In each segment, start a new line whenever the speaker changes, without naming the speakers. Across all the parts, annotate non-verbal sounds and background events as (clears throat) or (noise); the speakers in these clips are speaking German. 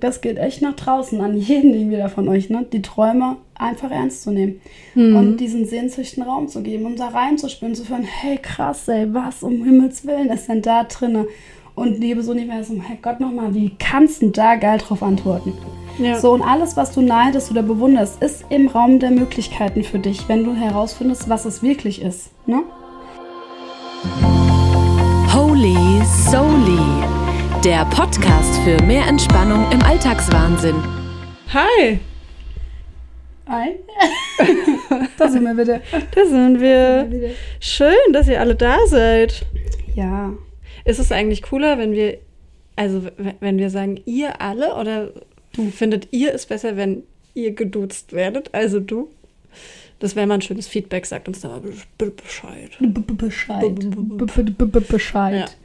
das geht echt nach draußen an jeden den wieder von euch, ne? Die Träume einfach ernst zu nehmen
Mhm.
und diesen Sehnsüchten Raum zu geben, um da reinzuspüren, zu hören, hey krass, ey, was um Himmels Willen ist denn da drinne? Und liebes Universum, hey Gott nochmal, wie kannst du da geil drauf antworten?
Ja.
So, und alles, was du neidest oder bewunderst, ist im Raum der Möglichkeiten für dich, wenn du herausfindest, was es wirklich ist. Ne?
Der Podcast für mehr Entspannung im Alltagswahnsinn.
Hi,
Ein. (laughs) da sind wir wieder.
da sind wir. Schön, dass ihr alle da seid.
Ja.
Ist es eigentlich cooler, wenn wir, also wenn wir sagen, ihr alle oder findet ihr es besser, wenn ihr geduzt werdet, also du? Das wäre mal ein schönes Feedback, sagt uns da mal be- be- Bescheid.
B -b Bescheid.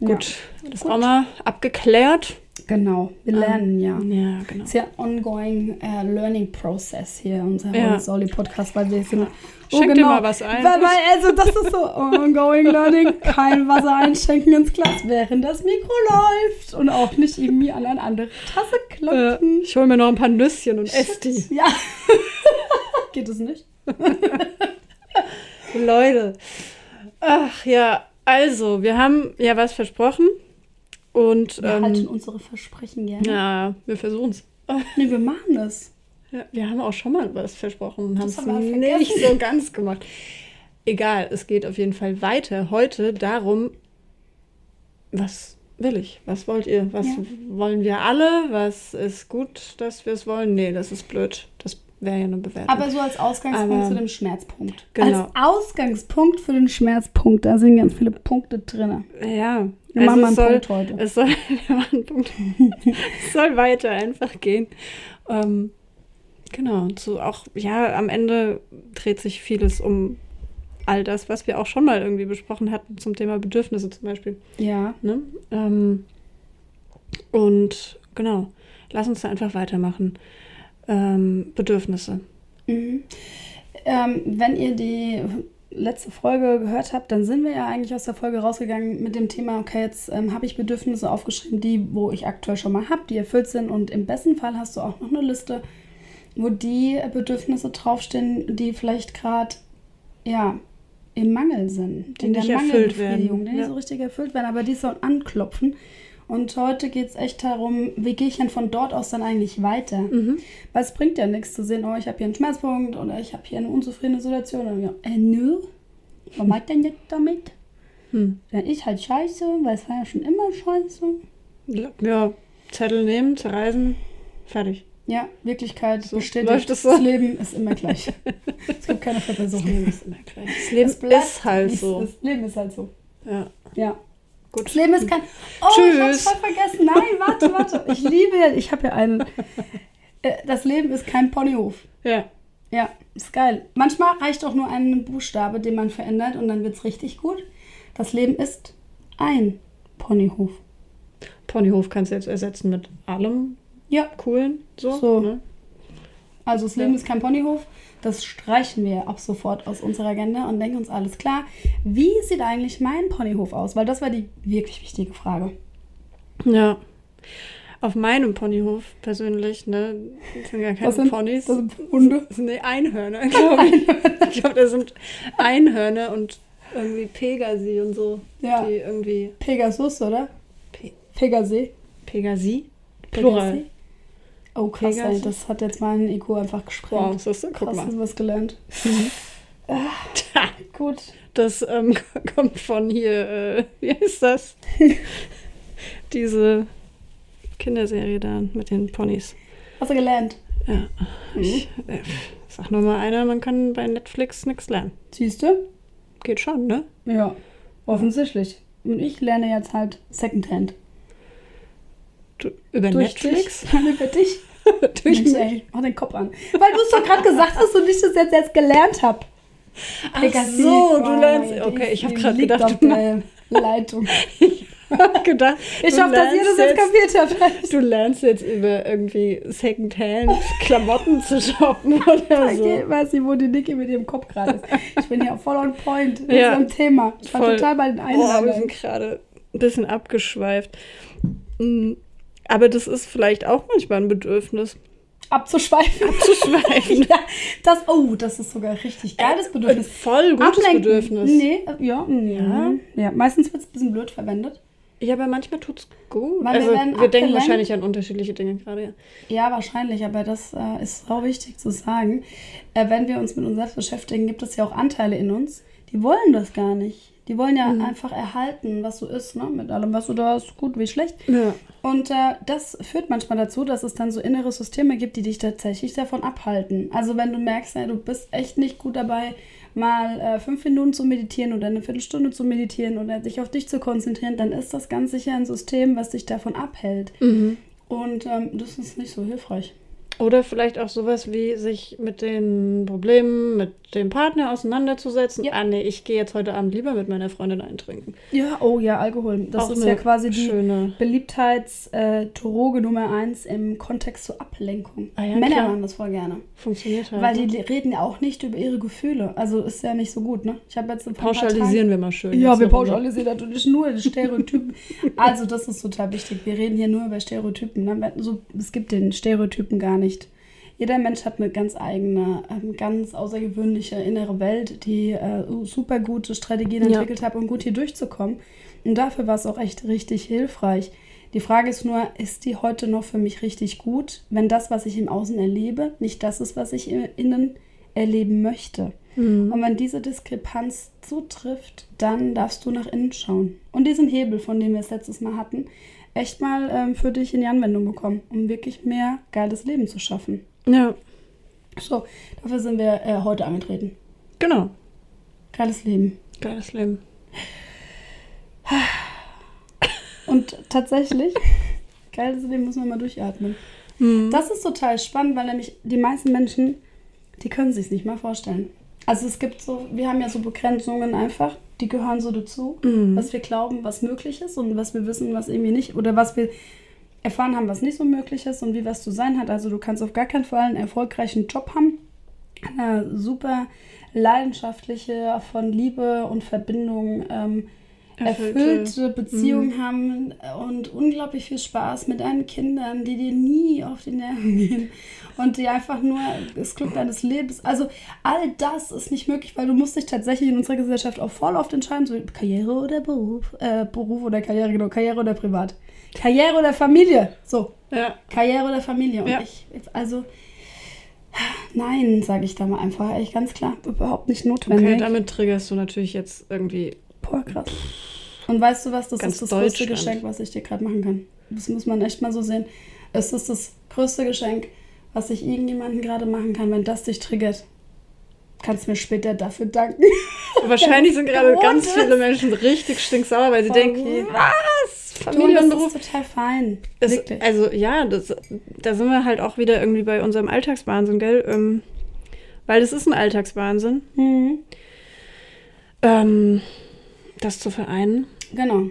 -b -b Bescheid.
Gut, das auch mal abgeklärt.
Genau, wir lernen ja.
Ja, genau.
Es ist ja ein ongoing äh, learning process hier, unser
Ja.
ja. Soli Podcast, weil wir sind.
Schenk dir mal was ein.
Weil, weil, also das ist so ongoing learning, kein Wasser einschenken ins Glas, während das Mikro läuft und auch nicht irgendwie an eine andere Tasse
Äh,
klopfen.
ich hole mir noch ein paar Nüsschen und esse die.
Ja. (laughs) Geht es nicht? (laughs)
Leute. Ach ja, also, wir haben ja was versprochen. Und
Wir halten
ähm,
unsere Versprechen gerne.
ja, wir versuchen es. (laughs)
Nee, wir machen es.
Ja, wir haben auch schon mal was versprochen und haben es nicht so ganz gemacht. Egal, es geht auf jeden Fall weiter. Heute darum, was will ich? Was wollt ihr? Was
Ja.
wollen wir alle? Was ist gut, dass wir es wollen? Nee, das ist blöd. Das wäre ja eine Bewertung.
Aber so als Ausgangspunkt
Aber-
zu dem Schmerzpunkt.
Genau.
Als Ausgangspunkt für den Schmerzpunkt, da sind ganz viele Punkte drin.
ja,
Wir machen mal einen
es soll,
Punkt heute.
Es soll, (laughs) wir machen einen Punkt. es soll weiter einfach gehen. Ähm, genau, so auch, ja, am Ende dreht sich vieles um all das, was wir auch schon mal irgendwie besprochen hatten zum Thema Bedürfnisse zum Beispiel.
Ja.
Ne? Ähm, und genau, lass uns da einfach weitermachen. Ähm, Bedürfnisse.
Mhm. Ähm, wenn ihr die letzte Folge gehört habt, dann sind wir ja eigentlich aus der Folge rausgegangen mit dem Thema, okay, jetzt ähm, habe ich Bedürfnisse aufgeschrieben, die, wo ich aktuell schon mal habe, die erfüllt sind. Und im besten Fall hast du auch noch eine Liste, wo die Bedürfnisse draufstehen, die vielleicht gerade, ja, im Mangel sind.
Die
in der
nicht erfüllt werden,
Die nicht
ja.
so richtig erfüllt werden, aber die sollen anklopfen. Und heute geht es echt darum, wie gehe ich denn von dort aus dann eigentlich weiter?
Mhm.
Weil es bringt ja nichts zu sehen, oh, ich habe hier einen Schmerzpunkt oder ich habe hier eine unzufriedene Situation. Und ja, äh, nö, was meint denn jetzt damit?
Hm.
Ja, ich halt scheiße, weil es war ja schon immer scheiße.
Ja, Zettel nehmen, zerreißen, fertig.
Ja, Wirklichkeit
So
bestätigt,
läuft es so.
das Leben ist immer gleich. es gibt keine Verbesserung.
ist immer gleich. Das Leben
bleibt,
ist halt so.
Das Leben ist halt so.
Ja,
Ja.
Gut.
Das Leben ist kein. Oh, ich hab's
Tschüss.
voll vergessen. Nein, warte, (laughs) warte. Ich liebe ja, ich habe ja einen. Äh, das Leben ist kein Ponyhof.
Ja,
Ja, ist geil. Manchmal reicht auch nur ein Buchstabe, den man verändert und dann wird es richtig gut. Das Leben ist ein Ponyhof.
Ponyhof kannst du jetzt ersetzen mit allem
Ja,
Coolen. So.
So.
Ne?
Also das Leben
Ja.
ist kein Ponyhof. Das streichen wir ab sofort aus unserer Agenda und denken uns alles klar. Wie sieht eigentlich mein Ponyhof aus? Weil das war die wirklich wichtige Frage.
ja. Auf meinem Ponyhof persönlich, ne, das sind gar keine
sind-
Ponys.
das sind Hunde.
Das sind nee, Einhörner, (laughs) glaube ich. ich glaube, das sind Einhörner und irgendwie Pegasi und so.
Ja.
Die irgendwie.
Pegasus, oder?
Pe
Pegasee.
Pegasi? Plural.
Pegasee? Oh, krass,
Pegasus.
das hat jetzt mein IQ einfach
Wow,
gesprengt.
siehst du? Guck
Krass,
mal.
was gelernt. (laughs)
Tja,
Gut.
Das ähm, (laughs) kommt von hier, äh, wie heißt das? (laughs) Diese Kinderserie da mit den Ponys.
Hast du gelernt?
Ja. Ich äh, sag nur mal einer, man kann bei Netflix nichts lernen.
Siehst du?
Geht schon, ne?
Ja, offensichtlich. Und ich lerne jetzt halt Secondhand.
Über Netflix?
Dich. (laughs) Über dich. (laughs)
Durch
Mensch, ey, mach den Kopf an. Weil du es doch gerade gesagt hast und ich das jetzt erst gelernt habe.
Ach so, du lernst. Okay, ich habe gerade gedacht,
auf
du
der Leitung. (laughs)
hab gedacht,
Ich hoffe, dass ihr das
lernst
jetzt kapiert habt.
Du lernst jetzt über irgendwie Secondhand-Klamotten zu shoppen oder so.
weiß nicht, wo die Niki mit ihrem Kopf gerade ist. Ich bin ja voll on point mit
Ja.
unserem Thema. Ich war
Voll.
total bei den
Boah, wir
Einladungen.
sind gerade ein bisschen abgeschweift. Mm, Aber das ist vielleicht auch manchmal ein Bedürfnis.
Abzuschweifen.
Abzuschweifen. (laughs)
ja, das, oh, das ist sogar richtig geiles Bedürfnis.
Ein voll gutes
Ablenken.
Bedürfnis.
Nee, äh, ja, ja.
Ja.
Meistens wird es ein bisschen blöd verwendet.
Ja, aber manchmal tut's gut.
Weil wir
also, wir,
werden
denken wahrscheinlich an unterschiedliche Dinge gerade, ja.
Ja, wahrscheinlich, aber das äh, ist so wichtig zu sagen. Äh, wenn wir uns mit uns selbst beschäftigen, gibt es ja auch Anteile in uns, die wollen das gar nicht. Die wollen ja
Mhm.
einfach erhalten, was so ist, ne? mit allem, was du da hast, gut wie schlecht.
Ja.
Und äh, das führt manchmal dazu, dass es dann so innere Systeme gibt, die dich tatsächlich davon abhalten. Also wenn du merkst, ja, du bist echt nicht gut dabei, mal äh, fünf Minuten zu meditieren oder eine Viertelstunde zu meditieren oder dich auf dich zu konzentrieren, dann ist das ganz sicher ein System, was dich davon abhält.
Mhm.
Und ähm, das ist nicht so hilfreich.
Oder vielleicht auch sowas wie sich mit den Problemen mit dem Partner auseinanderzusetzen.
Ja.
Ah, nee, ich gehe jetzt heute Abend lieber mit meiner Freundin eintrinken.
Ja, oh ja, Alkohol. Das
Auch
ist ja quasi die
schöne.
Beliebtheitsdroge Nummer eins im Kontext zur Ablenkung.
Ah ja,
Männer
klar.
machen das voll gerne.
Funktioniert halt.
Weil
ne?
die reden ja auch nicht über ihre Gefühle. Also ist ja nicht so gut, ne? Ich habe jetzt ein paar
Pauschalisieren wir mal schön.
Ja, wir
Runde.
pauschalisieren natürlich nur Stereotypen. (laughs) also, das ist total wichtig. Wir reden hier nur über Stereotypen. Ne? So, es gibt den Stereotypen gar nicht. Jeder Mensch hat eine ganz eigene, ähm, ganz außergewöhnliche innere Welt, die äh, super gute Strategien
Ja.
entwickelt hat, um gut hier durchzukommen. Und dafür war es auch echt richtig hilfreich. Die Frage ist nur, ist die heute noch für mich richtig gut, wenn das, was ich im Außen erlebe, nicht das ist, was ich im innen erleben möchte?
Mhm.
Und wenn diese Diskrepanz zutrifft, dann darfst du nach innen schauen. Und diesen Hebel, von dem wir es letztes Mal hatten, echt mal ähm, für dich in die Anwendung bekommen, um wirklich mehr geiles Leben zu schaffen.
Ja,
So, dafür sind wir äh, heute angetreten.
genau.
Geiles Leben.
Geiles Leben. (sighs)
Und tatsächlich, (laughs) geiles Leben muss man mal durchatmen.
Mhm.
Das ist total spannend, weil nämlich die meisten Menschen, die können sich nicht mal vorstellen. Also es gibt so, wir haben ja so Begrenzungen einfach, die gehören so dazu,
Mhm.
was wir glauben, was möglich ist und was wir wissen, was irgendwie nicht, oder was wir erfahren haben, was nicht so möglich ist und wie was zu sein hat. Also du kannst auf gar keinen Fall einen erfolgreichen Job haben, eine super leidenschaftliche, von Liebe und Verbindung ähm,
Erfüllte.
erfüllte Beziehung haben und unglaublich viel Spaß mit deinen Kindern, die dir nie auf die Nerven gehen und die einfach nur das Glück deines Lebens. Also all das ist nicht möglich, weil du musst dich tatsächlich in unserer Gesellschaft auch voll oft entscheiden, so Karriere oder Beruf, äh, Beruf oder Karriere, genau, Karriere oder Privat. Karriere oder Familie, so,
Ja.
Karriere oder Familie. Und
Ja.
ich, also, nein, sage ich da mal einfach, echt ganz klar, überhaupt nicht notwendig.
Okay, damit triggerst du natürlich jetzt irgendwie.
Boah, krass. Und weißt du was, das
Ganz
ist das größte. Geschenk, was ich dir gerade machen kann. Das muss man echt mal so sehen. Es ist das größte Geschenk, was ich irgendjemandem gerade machen kann, wenn das dich triggert. Kannst du mir später dafür danken. (laughs)
Wahrscheinlich sind gerade ganz
Großes.
viele Menschen richtig stinksauer, weil sie
Voll
denken, was?
Du,
Familie und
das ist total fein.
Das, also ja, das, da sind wir halt auch wieder irgendwie bei unserem Alltagswahnsinn, gell? Ähm, weil das ist ein Alltagswahnsinn,
Mhm.
ähm, das zu vereinen.
Genau.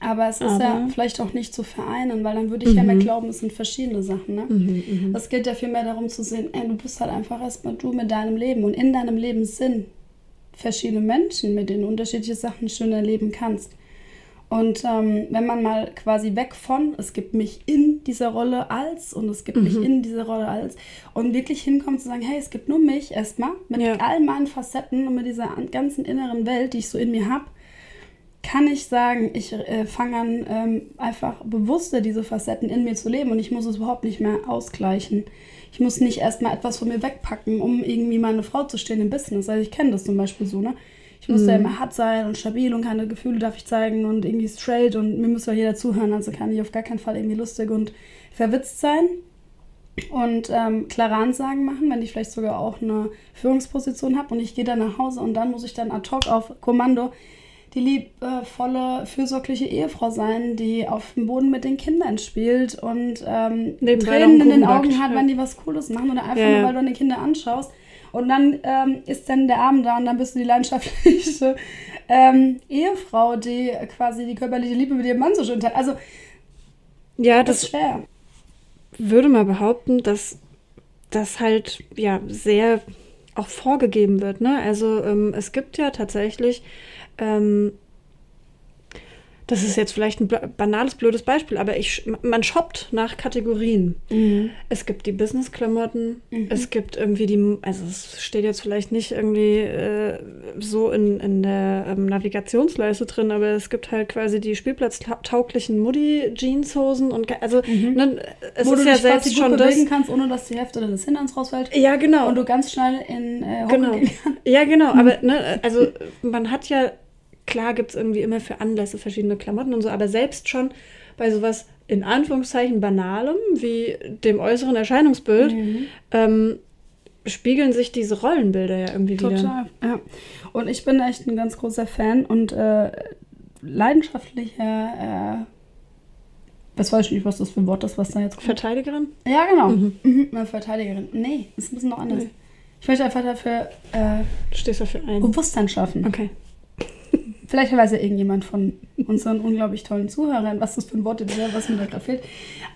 Aber es ist
Aber-
ja vielleicht auch nicht zu vereinen, weil dann würde ich ja mehr glauben, es sind verschiedene Sachen. Ne?
Mhm,
Es geht ja vielmehr darum zu sehen, ey, du bist halt einfach erstmal du mit deinem Leben und in deinem Leben sind verschiedene Menschen, mit denen du unterschiedliche Sachen schön erleben kannst. Und ähm, wenn man mal quasi weg von, es gibt mich in dieser Rolle als und es gibt mich in dieser Rolle als und wirklich hinkommt zu sagen, hey, es gibt nur mich erstmal mit
Ja.
all meinen Facetten und mit dieser an- ganzen inneren Welt, die ich so in mir habe, kann ich sagen, ich äh, fange an, ähm, einfach bewusster diese Facetten in mir zu leben und ich muss es überhaupt nicht mehr ausgleichen. Ich muss nicht erstmal etwas von mir wegpacken, um irgendwie meine Frau zu stehen im Business. Also ich kenne das zum Beispiel so, ne? Ich muss ja immer hart sein und stabil und keine Gefühle darf ich zeigen und irgendwie straight und mir muss ja jeder zuhören, also kann ich auf gar keinen Fall irgendwie lustig und verwitzt sein und ähm, klare Ansagen machen, wenn ich vielleicht sogar auch eine Führungsposition habe und ich gehe dann nach Hause und dann muss ich dann ad hoc auf Kommando die liebevolle, fürsorgliche Ehefrau sein, die auf dem Boden mit den Kindern spielt und ähm, Tränen in den Augen hat, wenn die was Cooles machen oder einfach
Ja,
nur, weil du deine Kinder anschaust. Und dann ähm, ist dann der Abend da und dann bist du die leidenschaftliche (laughs) ähm, Ehefrau, die quasi die körperliche Liebe mit ihrem Mann so schön teilt. Also,
Ja,
das ist
das
schwer.
würde mal behaupten, dass das halt ja sehr auch vorgegeben wird. Ne? Also ähm, es gibt ja tatsächlich ähm, das ist jetzt vielleicht ein banales, blödes Beispiel, aber ich, man shoppt nach Kategorien. Mhm. Es gibt die Business-Klamotten, mhm. es gibt irgendwie die, also es steht jetzt vielleicht nicht irgendwie äh, so in, in der ähm, Navigationsleiste drin, aber es gibt halt quasi die spielplatztauglichen Muddy-Jeanshosen und also mhm. ne, es
Wo
ist
du
ja selbst schon das.
bewegen kannst, ohne dass die Hälfte deines Hinterns rausfällt.
Ja, genau.
Und du ganz schnell in äh, Hocken
Genau. Ja, genau. Aber ne, also man hat ja, klar gibt es irgendwie immer für Anlässe verschiedene Klamotten und so, aber selbst schon bei sowas in Anführungszeichen Banalem wie dem äußeren Erscheinungsbild
Mhm.
ähm, spiegeln sich diese Rollenbilder ja irgendwie wieder.
Total, ja. Und ich bin echt ein ganz großer Fan und äh, leidenschaftlicher, äh, was weiß ich nicht, was das für ein Wort ist, was da jetzt kommt.
Verteidigerin?
Ja, genau.
Mhm.
Mhm. Verteidigerin. Nee, ist ein bisschen noch anders.
Nee.
Ich möchte einfach dafür äh,
Du stehst dafür ein.
Bewusstsein schaffen.
Okay.
Vielleicht weiß ja irgendjemand von unseren unglaublich tollen Zuhörern, was das für ein Wort ist, was mir da gerade fehlt.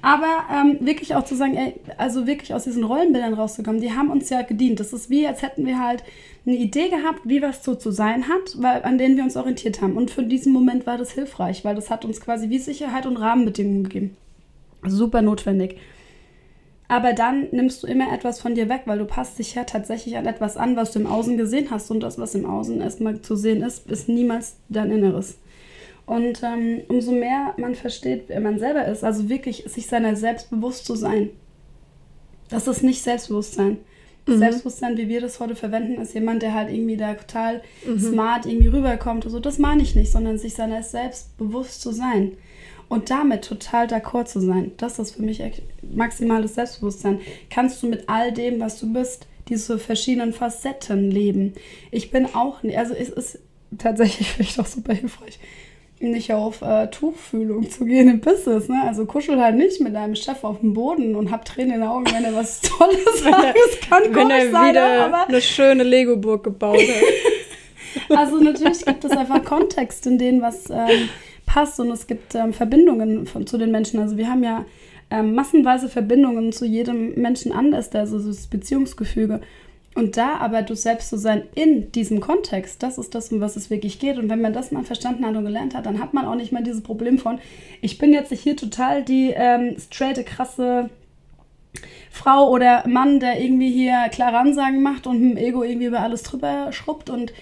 Aber ähm, wirklich auch zu sagen, ey, also wirklich aus diesen Rollenbildern rauszukommen, die haben uns ja gedient. Das ist wie, als hätten wir halt eine Idee gehabt, wie was so zu sein hat, weil, an denen wir uns orientiert haben. Und für diesen Moment war das hilfreich, weil das hat uns quasi wie Sicherheit und Rahmenbedingungen gegeben. Super notwendig. Aber dann nimmst du immer etwas von dir weg, weil du passt dich ja tatsächlich an etwas an, was du im Außen gesehen hast. Und das, was im Außen erstmal zu sehen ist, ist niemals dein Inneres. Und ähm, umso mehr man versteht, wer man selber ist, also wirklich sich seiner selbst bewusst zu sein. Das ist nicht Selbstbewusstsein.
Mhm.
Selbstbewusstsein, wie wir das heute verwenden, ist jemand, der halt irgendwie da total
Mhm.
smart irgendwie rüberkommt. Also das meine ich nicht, sondern sich seiner selbst bewusst zu sein. Und damit total d'accord zu sein. Das ist für mich maximales Selbstbewusstsein. Kannst du mit all dem, was du bist, diese verschiedenen Facetten leben. Ich bin auch, nicht- also es ist tatsächlich (laughs) vielleicht auch super hilfreich, nicht auf äh, Tuchfühlung zu gehen im Business. Ne? Also kuschel halt nicht mit deinem Chef auf dem Boden und hab Tränen in den Augen, wenn er was (laughs) Tolles sagt. Es kann
Wenn er
sein,
wieder
aber
eine schöne Lego-Burg gebaut hat. (laughs)
also natürlich gibt es einfach Kontext, in denen was ähm, passt und es gibt ähm, Verbindungen von, zu den Menschen. Also wir haben ja ähm, massenweise Verbindungen zu jedem Menschen anders, also das Beziehungsgefüge. Und da aber du selbst zu sein in diesem Kontext, das ist das, um was es wirklich geht. Und wenn man das mal verstanden hat und gelernt hat, dann hat man auch nicht mehr dieses Problem von, ich bin jetzt hier total die ähm, straighte, krasse Frau oder Mann, der irgendwie hier klare Ansagen macht und mit dem Ego irgendwie über alles drüber schrubbt und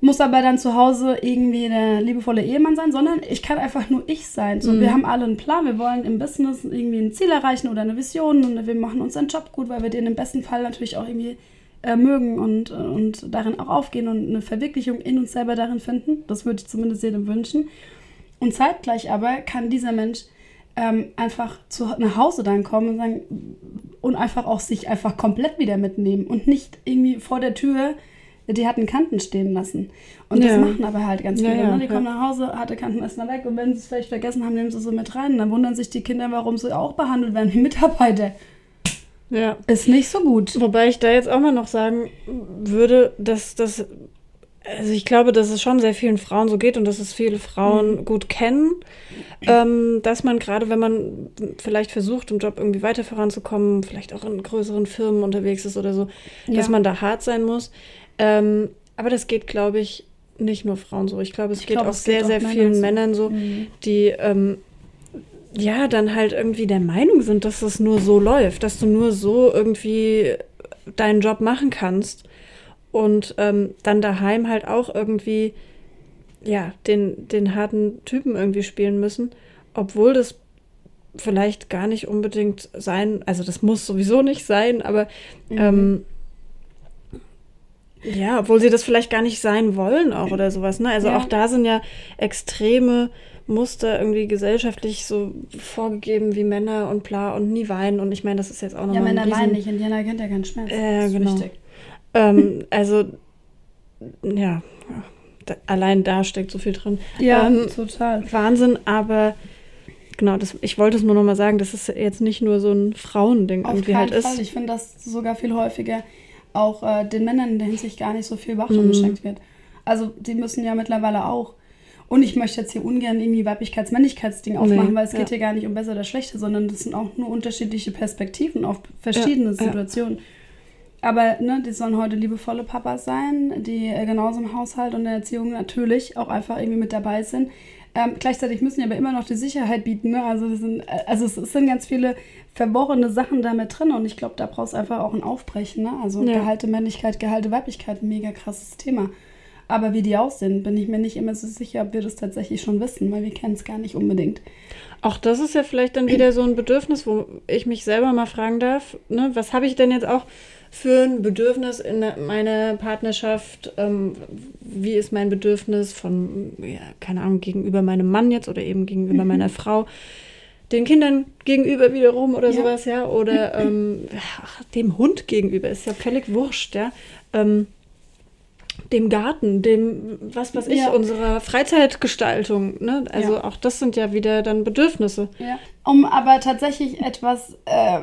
muss aber dann zu Hause irgendwie der liebevolle Ehemann sein, sondern ich kann einfach nur ich sein. So,
Mhm.
Wir haben alle einen Plan, wir wollen im Business irgendwie ein Ziel erreichen oder eine Vision und wir machen unseren Job gut, weil wir den im besten Fall natürlich auch irgendwie äh, mögen und, und darin auch aufgehen und eine Verwirklichung in uns selber darin finden. Das würde ich zumindest jedem wünschen. Und zeitgleich aber kann dieser Mensch ähm, einfach zu, nach Hause dann kommen und sagen und einfach auch sich einfach komplett wieder mitnehmen und nicht irgendwie vor der Tür die hatten Kanten stehen lassen. Und das
Ja.
machen aber halt ganz
Ja,
viele.
ja,
ne? Die
ja.
kommen nach Hause, harte Kanten erstmal weg und wenn sie es vielleicht vergessen haben, nehmen sie so mit rein. Dann wundern sich die Kinder, warum sie auch behandelt werden wie Mitarbeiter.
Ja.
Ist nicht so gut.
Wobei ich da jetzt auch mal noch sagen würde, dass das, also ich glaube, dass es schon sehr vielen Frauen so geht und dass es viele Frauen gut kennen, ähm, dass man gerade, wenn man vielleicht versucht, im Job irgendwie weiter voranzukommen, vielleicht auch in größeren Firmen unterwegs ist oder so, dass
Ja.
man da hart sein muss. Ähm, aber das geht, glaube ich, nicht nur Frauen so. Ich glaube, es
Ich
geht
glaube,
auch
es geht
sehr,
auch
sehr
Männern
vielen
so.
Männern so,
Mhm.
die ähm, ja dann halt irgendwie der Meinung sind, dass es nur so läuft, dass du nur so irgendwie deinen Job machen kannst und ähm, dann daheim halt auch irgendwie ja den, den harten Typen irgendwie spielen müssen, obwohl das vielleicht gar nicht unbedingt sein, also das muss sowieso nicht sein, aber
Mhm.
ähm, ja, obwohl sie das vielleicht gar nicht sein wollen auch oder sowas. Ne? Also
Ja.
auch da sind ja extreme Muster irgendwie gesellschaftlich so vorgegeben wie Männer und bla und nie weinen. Und ich meine, das ist jetzt auch
Ja,
nochmal
Männer
ein riesen,
weinen nicht. Indianer kennt ja keinen Schmerz.
Äh,
das ist
genau. Ähm, also, ja, da, allein da steckt so viel drin.
Ja,
Ähm,
total.
Wahnsinn, aber genau, das, ich wollte es nur nochmal sagen, dass es jetzt nicht nur so ein Frauending
Auf
irgendwie halt
Fall.
ist.
Ich finde, dass sogar viel häufiger auch äh, den Männern in der Hinsicht gar nicht so viel Beachtung
Mhm.
geschenkt wird. Also die müssen ja mittlerweile auch. Und ich möchte jetzt hier ungern irgendwie Weiblichkeits-Männlichkeitsding aufmachen,
Nee,
weil es geht
ja.
hier gar nicht um besser oder schlechter, sondern das sind auch nur unterschiedliche Perspektiven auf verschiedene
Ja, ja.
Situationen. Aber ne, die sollen heute liebevolle Papas sein, die äh, genauso im Haushalt und in der Erziehung natürlich auch einfach irgendwie mit dabei sind. Ähm, gleichzeitig müssen die aber immer noch die Sicherheit bieten. Ne? Also, sind, äh, also es sind ganz viele verworrene Sachen da mit drin und ich glaube, da brauchst du einfach auch ein Aufbrechen. Ne? Also
Ja.
Gehalte Männlichkeit, Gehalte Weiblichkeit, ein mega krasses Thema. Aber wie die aussehen, bin ich mir nicht immer so sicher, ob wir das tatsächlich schon wissen, weil wir kennen es gar nicht unbedingt.
Auch das ist ja vielleicht dann wieder so ein Bedürfnis, wo ich mich selber mal fragen darf, ne, was habe ich denn jetzt auch für ein Bedürfnis in meiner Partnerschaft? Ähm, wie ist mein Bedürfnis von, ja, keine Ahnung, gegenüber meinem Mann jetzt oder eben gegenüber meiner Frau? Den Kindern gegenüber wiederum oder
Ja.
sowas, ja, oder (laughs) ähm, ach, dem Hund gegenüber, ist ja völlig wurscht, ja. Ähm, dem Garten, dem, was weiß ich,
Ja.
unserer Freizeitgestaltung, ne? Also
Ja.
auch das sind ja wieder dann Bedürfnisse.
Ja. Um aber tatsächlich etwas, äh,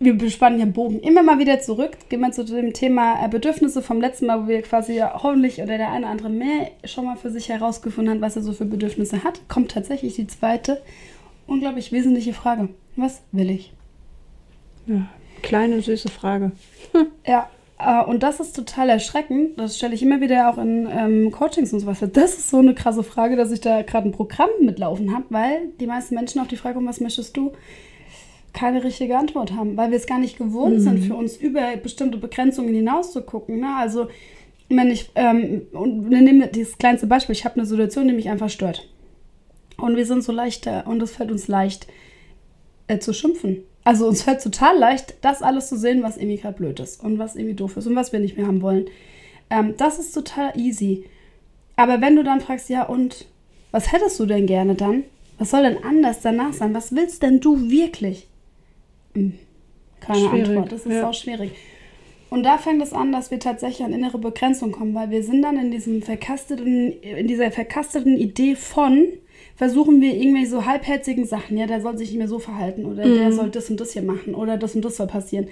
wir bespannen hier den Bogen immer mal wieder zurück, gehen wir zu dem Thema äh, Bedürfnisse vom letzten Mal, wo wir quasi ja hoffentlich oder der eine oder andere mehr schon mal für sich herausgefunden hat, was er so für Bedürfnisse hat, kommt tatsächlich die zweite unglaublich wesentliche Frage. Was will ich?
Ja, kleine, süße Frage.
Ja, äh, und das ist total erschreckend. Das stelle ich immer wieder auch in ähm, Coachings und sowas. fest. Das ist so eine krasse Frage, dass ich da gerade ein Programm mitlaufen habe, weil die meisten Menschen auf die Frage kommen, was möchtest du, keine richtige Antwort haben, weil wir es gar nicht gewohnt sind, für uns über bestimmte Begrenzungen hinaus zu gucken. Ne? Also, wenn ich, ähm, und wir nehmen dieses kleinste Beispiel, ich habe eine Situation, die mich einfach stört. Und wir sind so leichter und es fällt uns leicht äh, zu schimpfen. Also uns fällt total leicht, das alles zu sehen, was irgendwie gerade blöd ist und was irgendwie doof ist und was wir nicht mehr haben wollen. Ähm, das ist total easy. Aber wenn du dann fragst, ja und, was hättest du denn gerne dann? Was soll denn anders danach sein? Was willst denn du wirklich? Hm, keine
Schwierig,
Antwort, das ist
ja.
auch schwierig. Und da fängt es an, dass wir tatsächlich an innere Begrenzung kommen, weil wir sind dann in diesem verkasteten, in dieser verkasteten Idee von, versuchen wir irgendwie so halbherzigen Sachen, ja, der soll sich nicht mehr so verhalten oder der soll das und das hier machen oder das und das soll passieren.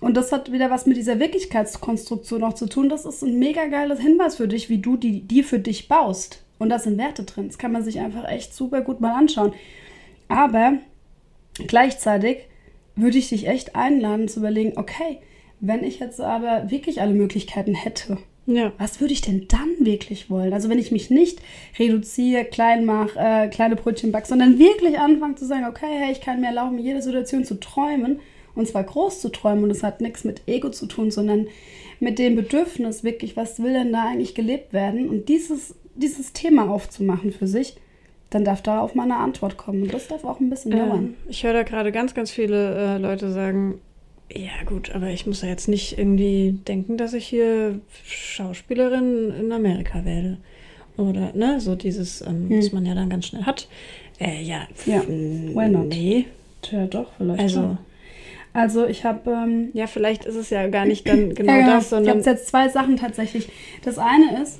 Und das hat wieder was mit dieser Wirklichkeitskonstruktion auch zu tun. Das ist ein mega geiles Hinweis für dich, wie du die, die für dich baust. Und da sind Werte drin. Das kann man sich einfach echt super gut mal anschauen. Aber gleichzeitig würde ich dich echt einladen zu überlegen, okay, wenn ich jetzt aber wirklich alle Möglichkeiten hätte,
Ja.
was würde ich denn dann wirklich wollen? Also wenn ich mich nicht reduziere, klein mache, äh, kleine Brötchen back, sondern wirklich anfange zu sagen, okay, hey, ich kann mir erlauben, in jeder Situation zu träumen und zwar groß zu träumen und das hat nichts mit Ego zu tun, sondern mit dem Bedürfnis wirklich, was will denn da eigentlich gelebt werden und dieses, dieses Thema aufzumachen für sich, dann darf da auch mal eine Antwort kommen und das darf auch ein bisschen dauern.
Ähm, ich höre da gerade ganz, ganz viele äh, Leute sagen, ja gut, aber ich muss ja jetzt nicht irgendwie denken, dass ich hier Schauspielerin in Amerika werde. Oder, ne, so dieses, ähm,
Hm.
was man ja dann ganz schnell hat. Äh, ja,
Ja, why not?
Nee,
Tja, doch, vielleicht
also,
schon. Also ich habe ähm,
ja, vielleicht ist es ja gar nicht dann (clears throat) genau
ja,
das,
Ich
sondern
habe jetzt zwei Sachen tatsächlich. Das eine ist,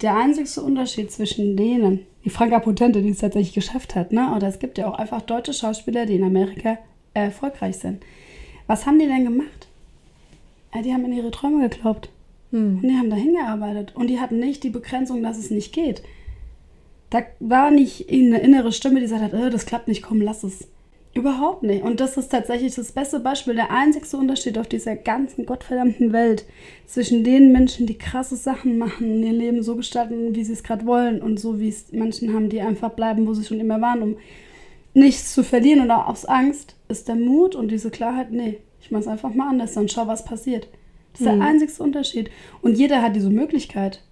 der einzigste Unterschied zwischen denen, die Franka Potente, die es tatsächlich geschafft hat, ne? oder es gibt ja auch einfach deutsche Schauspieler, die in Amerika erfolgreich sind. Was haben die denn gemacht? Ja, die haben in ihre Träume geglaubt.
hm,
Und die haben dahin gearbeitet. Und die hatten nicht die Begrenzung, dass es nicht geht. Da war nicht eine innere Stimme, die gesagt hat, äh, das klappt nicht, komm, lass es. Überhaupt nicht. Und das ist tatsächlich das beste Beispiel, der einzigste Unterschied auf dieser ganzen gottverdammten Welt zwischen den Menschen, die krasse Sachen machen und ihr Leben so gestalten, wie sie es gerade wollen und so, wie es Menschen haben, die einfach bleiben, wo sie schon immer waren, um nichts zu verlieren oder aus Angst, ist der Mut und diese Klarheit, nee, ich mach's einfach mal anders und schau, was passiert. Das ist
Mhm.
der einzigste Unterschied. Und jeder hat diese Möglichkeit.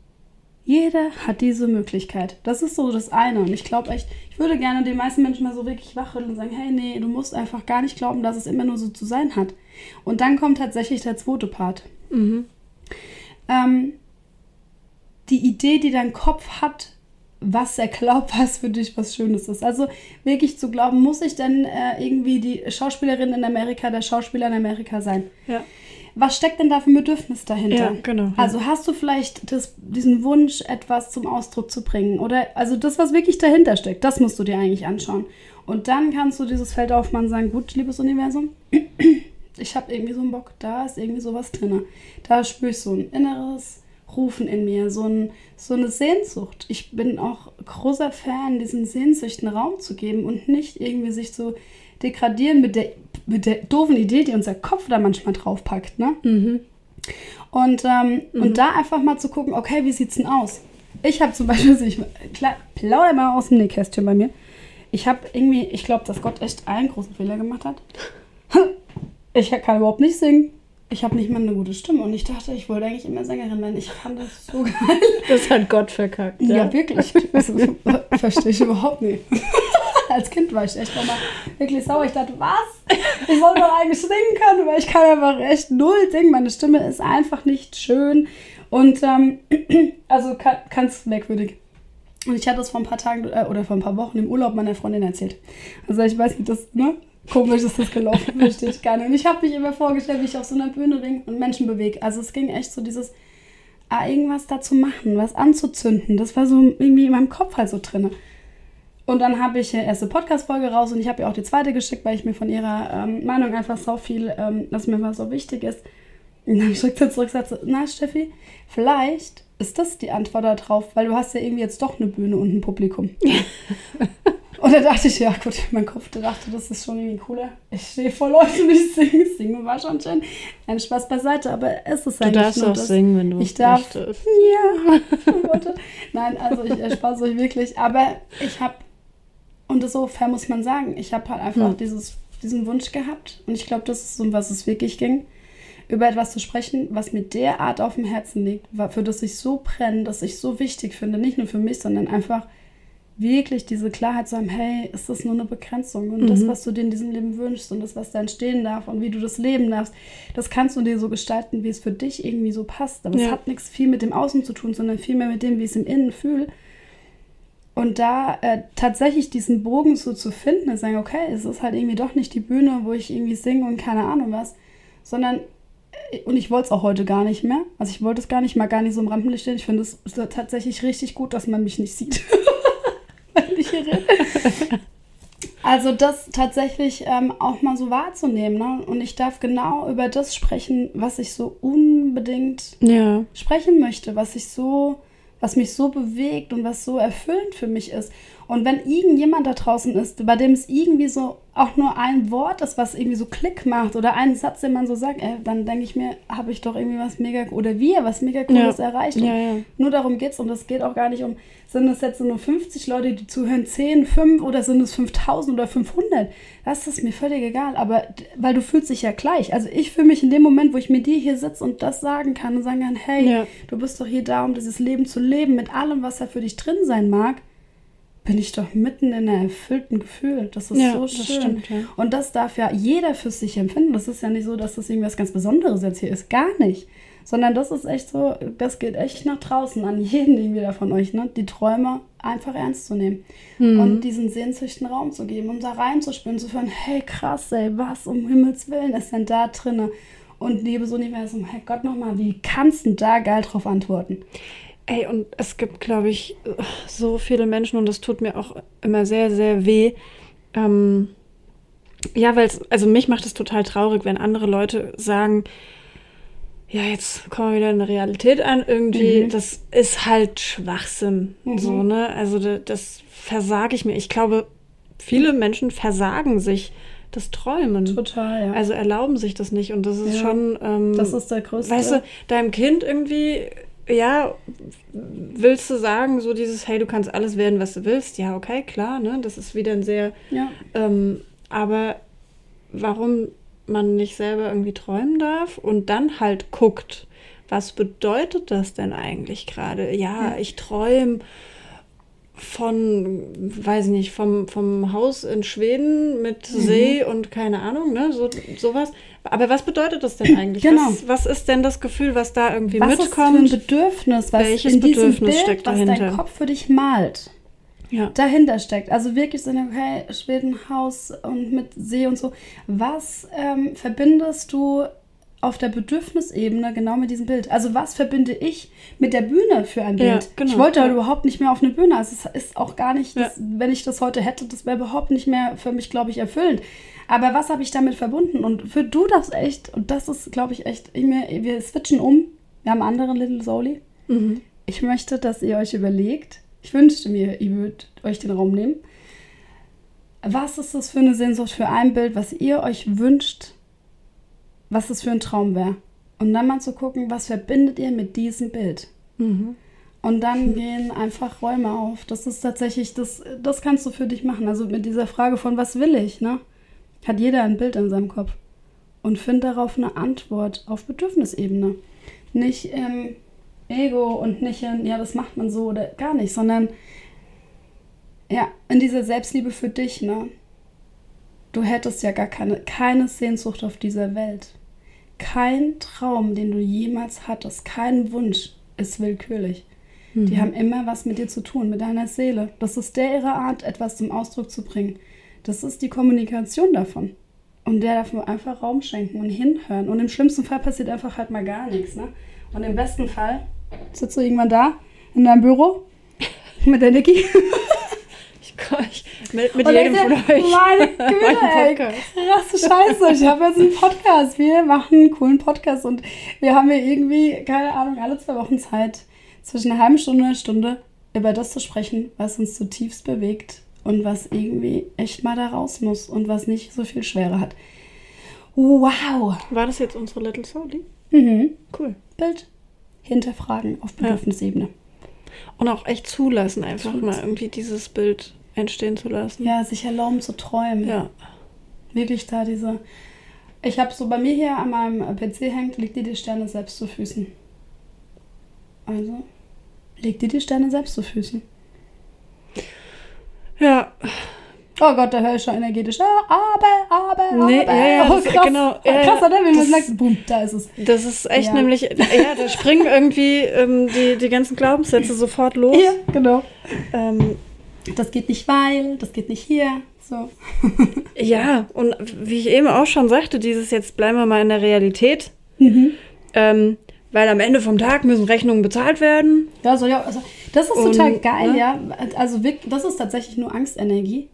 Jeder hat diese Möglichkeit. Das ist so das eine. Und ich glaube echt, ich würde gerne den meisten Menschen mal so wirklich wachrütteln und sagen, hey, nee, du musst einfach gar nicht glauben, dass es immer nur so zu sein hat. Und dann kommt tatsächlich der zweite Part.
mhm.
Ähm, die Idee, die dein Kopf hat, was er glaubt, (laughs) was für dich was Schönes ist. Also wirklich zu glauben, muss ich denn äh, irgendwie die Schauspielerin in Amerika, der Schauspieler in Amerika sein?
ja,
Was steckt denn da für ein Bedürfnis dahinter?
ja, genau.
Also hast du vielleicht das, diesen Wunsch, etwas zum Ausdruck zu bringen? Oder also das, was wirklich dahinter steckt, das musst du dir eigentlich anschauen. Und dann kannst du dieses Feld aufmachen und sagen, gut, liebes Universum, (clears throat) ich habe irgendwie so einen Bock, da ist irgendwie sowas drin. Da spüre ich so ein inneres Rufen in mir, so, ein, so eine Sehnsucht. Ich bin auch großer Fan, diesen Sehnsüchten Raum zu geben und nicht irgendwie sich zu degradieren mit der, mit der doofen Idee, die unser Kopf da manchmal draufpackt. Ne?
mhm.
Und, ähm, und da einfach mal zu gucken, okay, wie sieht's denn aus? Ich habe zum Beispiel, (laughs) ich klar, plauder mal aus dem Nähkästchen bei mir. Ich habe irgendwie, ich glaube, dass Gott echt einen großen Fehler gemacht hat. (laughs) Ich kann überhaupt nicht singen. Ich habe nicht mal eine gute Stimme und ich dachte, ich wollte eigentlich immer Sängerin werden. Ich fand das so (laughs) geil.
Das hat Gott verkackt.
Ja,
Ja,
wirklich. Das (laughs) ist- verstehe ich überhaupt nicht. (laughs) Als Kind war ich echt nochmal wirklich sauer. Ich dachte, was? Ich soll doch eigentlich singen können, aber ich kann einfach echt null singen. Meine Stimme ist einfach nicht schön. Und ähm, (clears throat) also ganz merkwürdig. Und ich hatte das vor ein paar Tagen äh, oder vor ein paar Wochen im Urlaub meiner Freundin erzählt. Also ich weiß nicht, das, ne? Komisch ist das gelaufen, verstehe ich gar nicht. Und ich habe mich immer vorgestellt, wie ich auf so einer Bühne ring und Menschen bewege. Also es ging echt so dieses, ah, irgendwas da zu machen, was anzuzünden. Das war so irgendwie in meinem Kopf halt so drin. Und dann habe ich die erste Podcast-Folge raus und ich habe ihr auch die zweite geschickt, weil ich mir von ihrer ähm, Meinung einfach so viel, ähm, dass mir was so wichtig ist. Und dann habe ich zurück zurück gesagt, so, na Steffi, vielleicht ist das die Antwort darauf, weil du hast ja irgendwie jetzt doch eine Bühne und ein Publikum. (laughs) und da dachte ich, ja gut, mein Kopf dachte, das ist schon irgendwie cooler. Ich stehe vor Leuten und ich singe. (laughs) Singen war schon schön. Ein Spaß beiseite, aber es ist
du
eigentlich
darfst
nur
auch
das.
singen, wenn du
Ich darf.
möchtest.
Ja, warte. Nein, also ich erspaß euch wirklich. Aber ich habe, und das so fair muss man sagen, ich habe halt einfach
Hm.
dieses, diesen Wunsch gehabt. Und ich glaube, das ist so, um was es wirklich ging. Über etwas zu sprechen, was mir derart auf dem Herzen liegt, für das ich so brenne, das ich so wichtig finde. Nicht nur für mich, sondern einfach wirklich diese Klarheit zu haben, hey, ist das nur eine Begrenzung? Und das,
Mhm.
was du dir in diesem Leben wünschst und das, was da entstehen darf und wie du das leben darfst, das kannst du dir so gestalten, wie es für dich irgendwie so passt. Aber es
Ja.
hat nichts viel mit dem Außen zu tun, sondern vielmehr mit dem, wie ich es im Innen fühle. Und da äh, tatsächlich diesen Bogen so zu finden, und sagen, okay, es ist halt irgendwie doch nicht die Bühne, wo ich irgendwie singe und keine Ahnung was, sondern, äh, und ich wollte es auch heute gar nicht mehr. Also ich wollte es gar nicht mal gar nicht so im Rampenlicht stehen. Ich finde es ist tatsächlich richtig gut, dass man mich nicht sieht. (laughs) Wenn ich hier rede. Also das tatsächlich ähm, auch mal so wahrzunehmen. Ne? Und ich darf genau über das sprechen, was ich so unbedingt
Ja.
sprechen möchte, was ich so, was mich so bewegt und was so erfüllend für mich ist. Und wenn irgendjemand da draußen ist, bei dem es irgendwie so auch nur ein Wort ist, was irgendwie so Klick macht oder einen Satz, den man so sagt, ey, dann denke ich mir, habe ich doch irgendwie was mega oder wir was mega cooles erreicht. Und
Ja, ja.
Nur darum geht's und es geht auch gar nicht um, sind es jetzt nur 50 Leute, die zuhören, 10, 5 oder sind es 5000 oder 500? Das ist mir völlig egal, aber weil du fühlst dich ja gleich. Also ich fühle mich in dem Moment, wo ich mit dir hier sitze und das sagen kann und sagen kann, hey,
Ja.
du bist doch hier da, um dieses Leben zu leben, mit allem, was da für dich drin sein mag, bin ich doch mitten in einem erfüllten Gefühl. Das ist
Ja,
so
das
schön.
stimmt, ja.
Und das darf ja jeder für sich empfinden. Das ist ja nicht so, dass das irgendwas ganz Besonderes jetzt hier ist. Gar nicht. Sondern das ist echt so, das geht echt nach draußen an jeden irgendwie da von euch, ne? Die Träume einfach ernst zu nehmen.
Mhm.
Und diesen Sehnsüchten Raum zu geben und da reinzuspüren, zu hören, hey krass, ey, was um Himmels Willen ist denn da drinne? Und liebes Universum, hey Gott nochmal, wie kannst du da geil drauf antworten?
Ey, und es gibt, glaube ich, so viele Menschen und das tut mir auch immer sehr, sehr weh. Ähm, ja, weil es, also mich macht es total traurig, wenn andere Leute sagen, ja, jetzt kommen wir wieder in der Realität an, irgendwie,
Mhm.
das ist halt Schwachsinn.
Mhm.
So, ne? Also da, das versage ich mir. Ich glaube, viele Menschen versagen sich das Träumen.
Total, ja.
Also erlauben sich das nicht und das ist
Ja.
schon. Ähm,
das ist der größte.
Weißt du, deinem Kind irgendwie, ja, willst du sagen, so dieses, hey, du kannst alles werden, was du willst? Ja, okay, klar, ne? Das ist wieder ein sehr,
ja.
ähm, aber warum man nicht selber irgendwie träumen darf und dann halt guckt, was bedeutet das denn eigentlich gerade? Ja,
Ja.
ich träume von, weiß ich nicht, vom, vom Haus in Schweden mit
Mhm.
See und keine Ahnung, ne, so, sowas. Aber was bedeutet das denn eigentlich?
Genau.
Was, was ist denn das Gefühl, was da irgendwie
was ist für ein
mitkommt?
Bedürfnis, was
Welches
in diesem
Bedürfnis
Bild,
steckt
was
dahinter?
dein Kopf für dich malt,
ja.
dahinter steckt. Also wirklich so, okay, Schwedenhaus und mit See und so. Was ähm, verbindest du auf der Bedürfnisebene genau mit diesem Bild? Also was verbinde ich mit der Bühne für ein
Ja,
Bild?
genau,
ich wollte halt
ja.
überhaupt nicht mehr auf eine Bühne. Also es ist auch gar nicht,
Ja.
das, wenn ich das heute hätte, das wäre überhaupt nicht mehr für mich, glaube ich, erfüllend. Aber was habe ich damit verbunden? Und für du das echt, und das ist, glaube ich, echt, ich mir, wir switchen um. Wir haben einen anderen Little Soli.
Mhm.
Ich möchte, dass ihr euch überlegt, ich wünschte mir, ihr würdet euch den Raum nehmen. Was ist das für eine Sehnsucht für ein Bild, was ihr euch wünscht, was es für ein Traum wäre? Und dann mal zu gucken, was verbindet ihr mit diesem Bild?
Mhm.
Und dann gehen einfach Räume auf. Das ist tatsächlich, das, das kannst du für dich machen. Also mit dieser Frage von, was will ich, ne? Hat jeder ein Bild in seinem Kopf. Und find darauf eine Antwort auf Bedürfnisebene. Nicht im Ego und nicht in, ja, das macht man so oder gar nicht, sondern ja, in dieser Selbstliebe für dich, ne? Du hättest ja gar keine, keine Sehnsucht auf dieser Welt. Kein Traum, den du jemals hattest, kein Wunsch ist willkürlich. Mhm. Die haben immer was mit dir zu tun, mit deiner Seele. Das ist der ihre Art, etwas zum Ausdruck zu bringen. Das ist die Kommunikation davon. Und der darf nur einfach Raum schenken und hinhören. Und im schlimmsten Fall passiert einfach halt mal gar nichts. Ne? Und im besten Fall sitzt du irgendwann da in deinem Büro (laughs) mit der Niki.
Ich mit, mit jedem von euch. (laughs) Meine (laughs)
Güte, ey, krasse Scheiße. Ich habe jetzt einen Podcast. Wir machen einen coolen Podcast und wir haben ja irgendwie, keine Ahnung, alle zwei Wochen Zeit, zwischen einer halben Stunde und einer Stunde über das zu sprechen, was uns zutiefst bewegt und was irgendwie echt mal da raus muss und was nicht so viel Schwere hat. Wow.
War das jetzt unsere Little Soul?
Mhm. Cool. Bild hinterfragen auf Bedürfnisebene. Ja.
Und auch echt zulassen, einfach zulassen. mal irgendwie dieses Bild entstehen zu lassen.
Ja, sich erlauben zu träumen. Ja. Wirklich da diese. Ich habe so bei mir hier an meinem PC hängt, liegt dir die Sterne selbst zu Füßen. Also, leg dir die Sterne selbst zu Füßen.
Ja.
Oh Gott, da höre ich schon energetisch. Ja, aber, aber,
nee,
aber.
Ja, ja, oh, krass. genau. Ja,
krass, oder? Wie man sagt, boom, da ist es.
Das ist echt ja. nämlich, ja, da springen irgendwie ähm, die, die ganzen Glaubenssätze sofort los.
Ja, genau. Ähm, das geht nicht weil, das geht nicht hier. So. (laughs)
ja, und wie ich eben auch schon sagte, dieses jetzt bleiben wir mal in der Realität. Mhm. Ähm, weil am Ende vom Tag müssen Rechnungen bezahlt werden.
Ja, so, ja also, das ist und, total geil, ne? ja. Also das ist tatsächlich nur Angstenergie.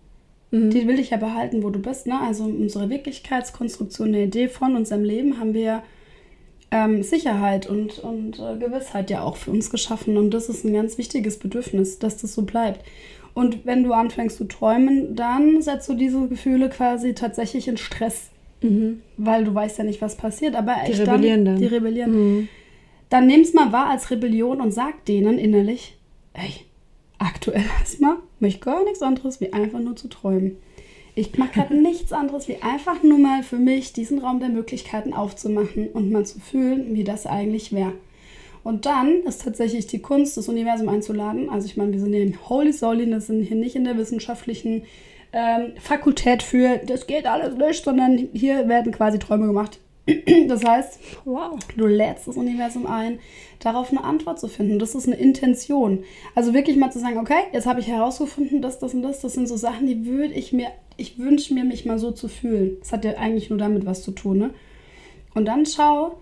Mhm. Die will ich ja behalten, wo du bist. Ne? Also unsere Wirklichkeitskonstruktion, eine Idee von unserem Leben haben wir ähm, Sicherheit und, und äh, Gewissheit ja auch für uns geschaffen. Und das ist ein ganz wichtiges Bedürfnis, dass das so bleibt. Und wenn du anfängst zu träumen, dann setzt du diese Gefühle quasi tatsächlich in Stress. Mhm. Weil du weißt ja nicht, was passiert. Aber
die rebellieren dann.
Die rebellieren. Mhm. Dann nimm's mal wahr als Rebellion und sag denen innerlich, ey, aktuell (laughs) erstmal möchte ich gar nichts anderes, wie einfach nur zu träumen. Ich mache gerade (laughs) nichts anderes, wie einfach nur mal für mich diesen Raum der Möglichkeiten aufzumachen und mal zu fühlen, wie das eigentlich wäre. Und dann ist tatsächlich die Kunst, das Universum einzuladen. Also ich meine, wir sind hier im Holy Soul, wir sind hier nicht in der wissenschaftlichen ähm, Fakultät für, das geht alles nicht, sondern hier werden quasi Träume gemacht. (clears throat) Das heißt, wow. du lädst das Universum ein, darauf eine Antwort zu finden. Das ist eine Intention. Also wirklich mal zu sagen, okay, jetzt habe ich herausgefunden, dass das und das, das sind so Sachen, die würde ich mir, ich wünsche mir, mich mal so zu fühlen. Das hat ja eigentlich nur damit was zu tun, ne? Und dann schau,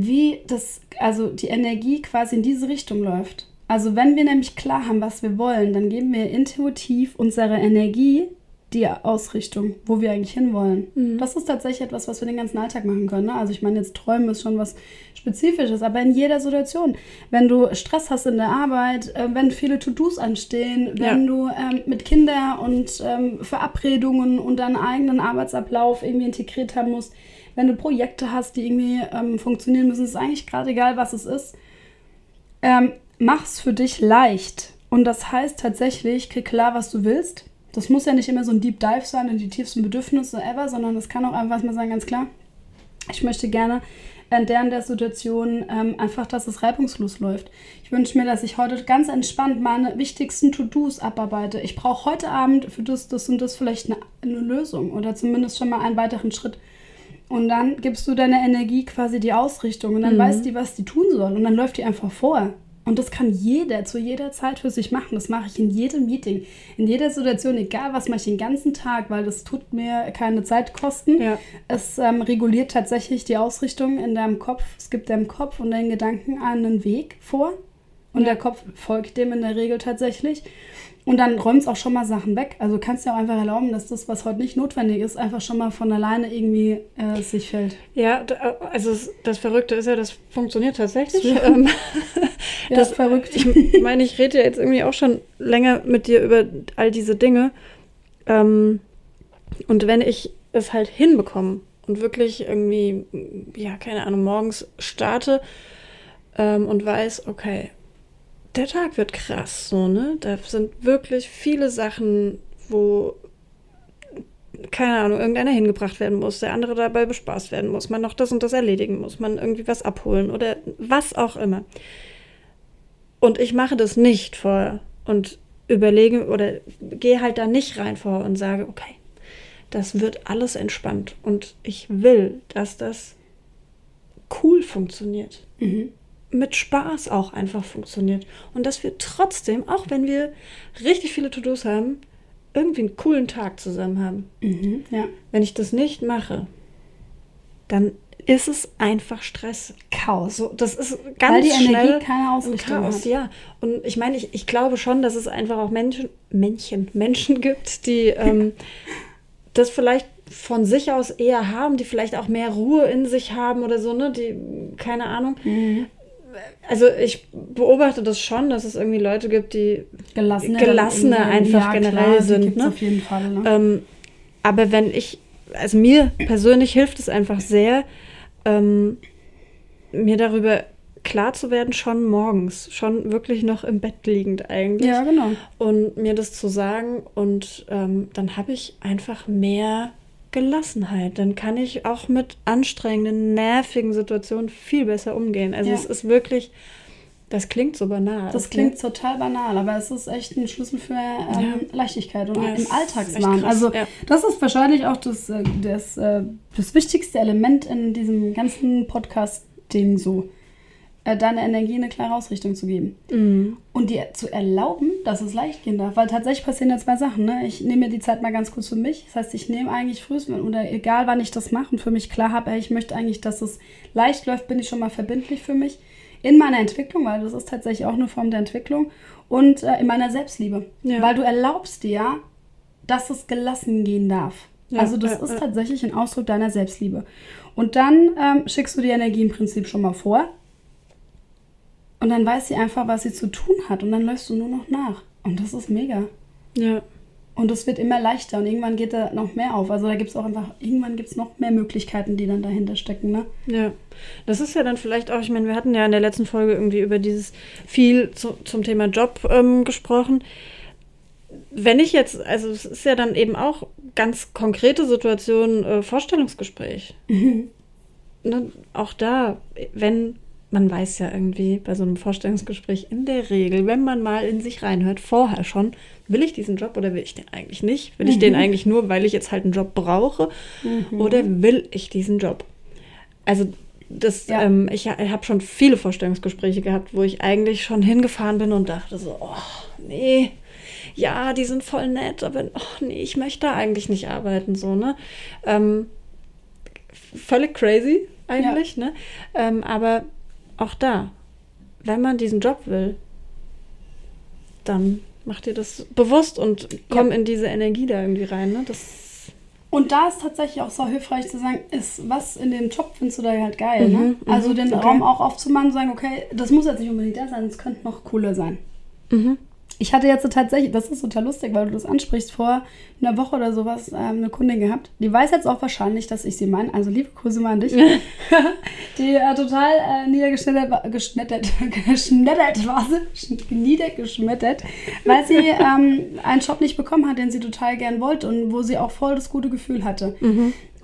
wie das, also die Energie quasi in diese Richtung läuft. Also wenn wir nämlich klar haben, was wir wollen, dann geben wir intuitiv unserer Energie die Ausrichtung, wo wir eigentlich hinwollen. Mhm. Das ist tatsächlich etwas, was wir den ganzen Alltag machen können. Ne? Also ich meine, jetzt träumen ist schon was Spezifisches, aber in jeder Situation. Wenn du Stress hast in der Arbeit, äh, wenn viele To-Dos anstehen, wenn ja. du ähm, mit Kindern und ähm, Verabredungen und deinen eigenen Arbeitsablauf irgendwie integriert haben musst, wenn du Projekte hast, die irgendwie ähm, funktionieren müssen, ist eigentlich gerade egal, was es ist. Ähm, mach's für dich leicht. Und das heißt tatsächlich, krieg klar, was du willst. Das muss ja nicht immer so ein Deep Dive sein in die tiefsten Bedürfnisse ever, sondern das kann auch einfach mal sein, ganz klar. Ich möchte gerne in der, in der Situation ähm, einfach, dass es reibungslos läuft. Ich wünsche mir, dass ich heute ganz entspannt meine wichtigsten To-Dos abarbeite. Ich brauche heute Abend für das, das und das vielleicht eine, eine Lösung oder zumindest schon mal einen weiteren Schritt. Und dann gibst du deiner Energie quasi die Ausrichtung und dann mhm. weiß die, was die tun soll. Und dann läuft die einfach vor. Und das kann jeder zu jeder Zeit für sich machen. Das mache ich in jedem Meeting, in jeder Situation, egal was mache ich den ganzen Tag, weil das tut mir keine Zeit kosten. Ja. Es ähm, reguliert tatsächlich die Ausrichtung in deinem Kopf. Es gibt deinem Kopf und deinen Gedanken einen Weg vor. Und ja. der Kopf folgt dem in der Regel tatsächlich. Und dann räumt es auch schon mal Sachen weg. Also kannst du auch einfach erlauben, dass das, was heute nicht notwendig ist, einfach schon mal von alleine irgendwie äh, sich fällt.
Ja, also das Verrückte ist ja, das funktioniert tatsächlich. Ähm, (laughs)
ja, das verrückt.
Ich meine, ich rede ja jetzt irgendwie auch schon länger mit dir über all diese Dinge. Ähm, und wenn ich es halt hinbekomme und wirklich irgendwie, ja, keine Ahnung, morgens starte ähm, und weiß, okay, der Tag wird krass, so, ne? Da sind wirklich viele Sachen, wo, keine Ahnung, irgendeiner hingebracht werden muss, der andere dabei bespaßt werden muss, man noch das und das erledigen muss, man irgendwie was abholen oder was auch immer. Und ich mache das nicht vorher und überlege oder gehe halt da nicht rein vor und sage, okay, das wird alles entspannt und ich will, dass das cool funktioniert.
Mhm.
Mit Spaß auch einfach funktioniert. Und dass wir trotzdem, auch wenn wir richtig viele To-Dos haben, irgendwie einen coolen Tag zusammen haben.
Mhm. Ja.
Wenn ich das nicht mache, dann ist es einfach Stress.
Chaos.
So, das ist ganz
Weil die
schnell
Energie keine Ausrichtung
Chaos,
hat.
ja. Und ich meine, ich, ich glaube schon, dass es einfach auch Menschen, Männchen, Menschen (laughs) gibt, die ähm, (laughs) das vielleicht von sich aus eher haben, die vielleicht auch mehr Ruhe in sich haben oder so, ne? Die, keine Ahnung.
Mhm.
Also ich beobachte das schon, dass es irgendwie Leute gibt, die
Gelassener,
Gelassener
dann-
einfach generell
die
sind, ne?
auf jeden Fall. Ne?
Ähm, aber wenn ich, also mir persönlich hilft es einfach sehr, ähm, mir darüber klar zu werden, schon morgens, schon wirklich noch im Bett liegend eigentlich.
ja, genau.
Und mir das zu sagen und ähm, dann habe ich einfach mehr Gelassenheit. Dann kann ich auch mit anstrengenden, nervigen Situationen viel besser umgehen. Also
Ja.
es ist wirklich, das klingt so banal.
Das
ne?
klingt total banal, aber es ist echt ein Schlüssel für ähm, Leichtigkeit und
Ja,
im Alltagswahn. Also
ja.
das ist wahrscheinlich auch das, äh, das, äh, das wichtigste Element in diesem ganzen Podcast-Ding so. Äh, deine Energie eine klare Ausrichtung zu geben.
Mhm.
Und dir zu erlauben, dass es leicht gehen darf. Weil tatsächlich passieren ja zwei Sachen. Ne? Ich nehme mir die Zeit mal ganz kurz für mich. Das heißt, ich nehme eigentlich frühestens, oder egal wann ich das mache und für mich klar habe, ey, ich möchte eigentlich, dass es leicht läuft, bin ich schon mal verbindlich für mich. In meiner Entwicklung, weil das ist tatsächlich auch eine Form der Entwicklung. Und äh, in meiner Selbstliebe.
Ja.
Weil du erlaubst dir, dass es gelassen gehen darf.
Ja,
also das
ja,
ist tatsächlich ein Ausdruck deiner Selbstliebe. Und dann ähm, schickst du die Energie im Prinzip schon mal vor. Und dann weiß sie einfach, was sie zu tun hat. Und dann läufst du nur noch nach. Und das ist mega.
Ja.
Und es wird immer leichter. Und irgendwann geht da noch mehr auf. Also da gibt es auch einfach, irgendwann gibt es noch mehr Möglichkeiten, die dann dahinter stecken. Ne?
Ja, das ist ja dann vielleicht auch, ich meine, wir hatten ja in der letzten Folge irgendwie über dieses viel zu, zum Thema Job ähm, gesprochen. Wenn ich jetzt, also es ist ja dann eben auch ganz konkrete Situation, äh, Vorstellungsgespräch. Ne, auch da, wenn, man weiß ja irgendwie bei so einem Vorstellungsgespräch in der Regel, wenn man mal in sich reinhört, vorher schon, will ich diesen Job oder will ich den eigentlich nicht? Will ich den eigentlich nur, weil ich jetzt halt einen Job brauche? Oder will ich diesen Job? Also das,
Ja.
ähm, ich ha- habe schon viele Vorstellungsgespräche gehabt, wo ich eigentlich schon hingefahren bin und dachte so, oh, nee, ja, die sind voll nett, aber oh, nee, ich möchte da eigentlich nicht arbeiten, so, ne? Ähm, völlig crazy eigentlich, ne? Ähm, aber auch da, wenn man diesen Job will, dann macht ihr das bewusst und komm in diese Energie da irgendwie rein, ne? Das,
Und da ist tatsächlich auch so hilfreich zu sagen, ist, was in dem Job findest du da halt geil.
Mhm,
ne? Also den
okay.
Raum auch aufzumachen und sagen, okay, das muss jetzt nicht unbedingt der sein, es könnte noch cooler sein.
mhm.
Ich hatte jetzt so tatsächlich, das ist total lustig, weil du das ansprichst, vor einer Woche oder sowas ähm, eine Kundin gehabt. Die weiß jetzt auch wahrscheinlich, dass ich sie meine. Also liebe Grüße mal an dich. (laughs) die äh, total äh, niedergeschnittert, war- geschnittert, (laughs) geschnittert war sie, sch- niedergeschmettert, weil sie ähm, einen Job nicht bekommen hat, den sie total gern wollte und wo sie auch voll das gute Gefühl hatte.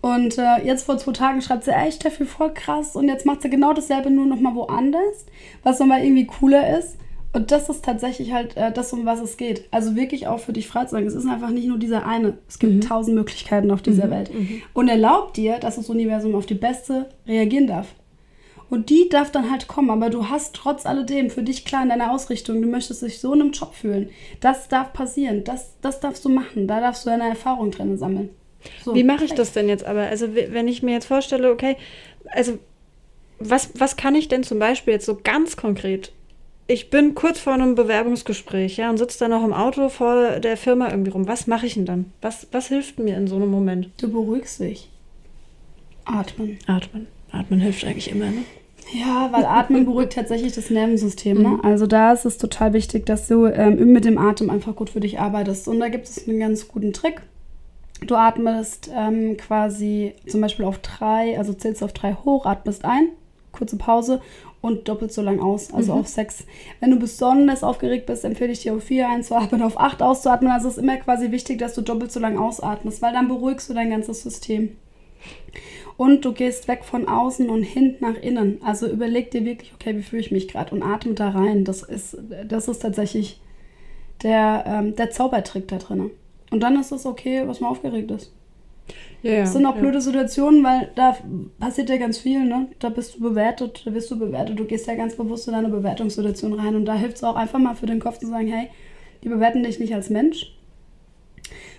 Und äh, jetzt vor zwei Tagen schreibt sie, ey Steffi, voll krass. Und jetzt macht sie genau dasselbe, nur noch mal woanders, was nochmal irgendwie cooler ist. Und das ist tatsächlich halt äh, das, um was es geht. Also wirklich auch für dich frei zu sagen. Es ist einfach nicht nur dieser eine. Es gibt tausend Möglichkeiten auf dieser Welt. Und erlaubt dir, dass das Universum auf die beste reagieren darf. Und die darf dann halt kommen, aber du hast trotz alledem für dich klar in deiner Ausrichtung, du möchtest dich so in einem Job fühlen. Das darf passieren, das, das darfst du machen, da darfst du deine Erfahrung drin sammeln. So.
Wie mache ich das denn jetzt aber? Also wenn ich mir jetzt vorstelle, okay, also was, was kann ich denn zum Beispiel jetzt so ganz konkret? Ich bin kurz vor einem Bewerbungsgespräch, ja, und sitze dann noch im Auto vor der Firma irgendwie rum. Was mache ich denn dann? Was, was hilft mir in so einem Moment?
Du beruhigst dich. Atmen.
Atmen. Atmen hilft eigentlich immer, ne?
Ja, weil Atmen (laughs) beruhigt tatsächlich das Nervensystem. Ne? Also da ist es total wichtig, dass du ähm, mit dem Atem einfach gut für dich arbeitest. Und da gibt es einen ganz guten Trick. Du atmest ähm, quasi zum Beispiel auf drei, also zählst auf drei hoch, atmest ein, kurze Pause und doppelt so lang aus, also
Mhm.
auf sechs. Wenn du besonders aufgeregt bist, empfehle ich dir auf vier einzuatmen, auf acht auszuatmen. Also es ist immer quasi wichtig, dass du doppelt so lang ausatmest, weil dann beruhigst du dein ganzes System. Und du gehst weg von außen und hin nach innen. Also überleg dir wirklich, okay, wie fühle ich mich gerade und atme da rein. Das ist, das ist tatsächlich der, ähm, der Zaubertrick da drin. Und dann ist es okay, was man aufgeregt ist.
Ja,
Es sind auch
ja.
blöde Situationen, weil da passiert ja ganz viel, ne? Da bist du bewertet, da wirst du bewertet. Du gehst ja ganz bewusst in deine Bewertungssituation rein. Und da hilft es auch einfach mal für den Kopf zu sagen, hey, die bewerten dich nicht als Mensch,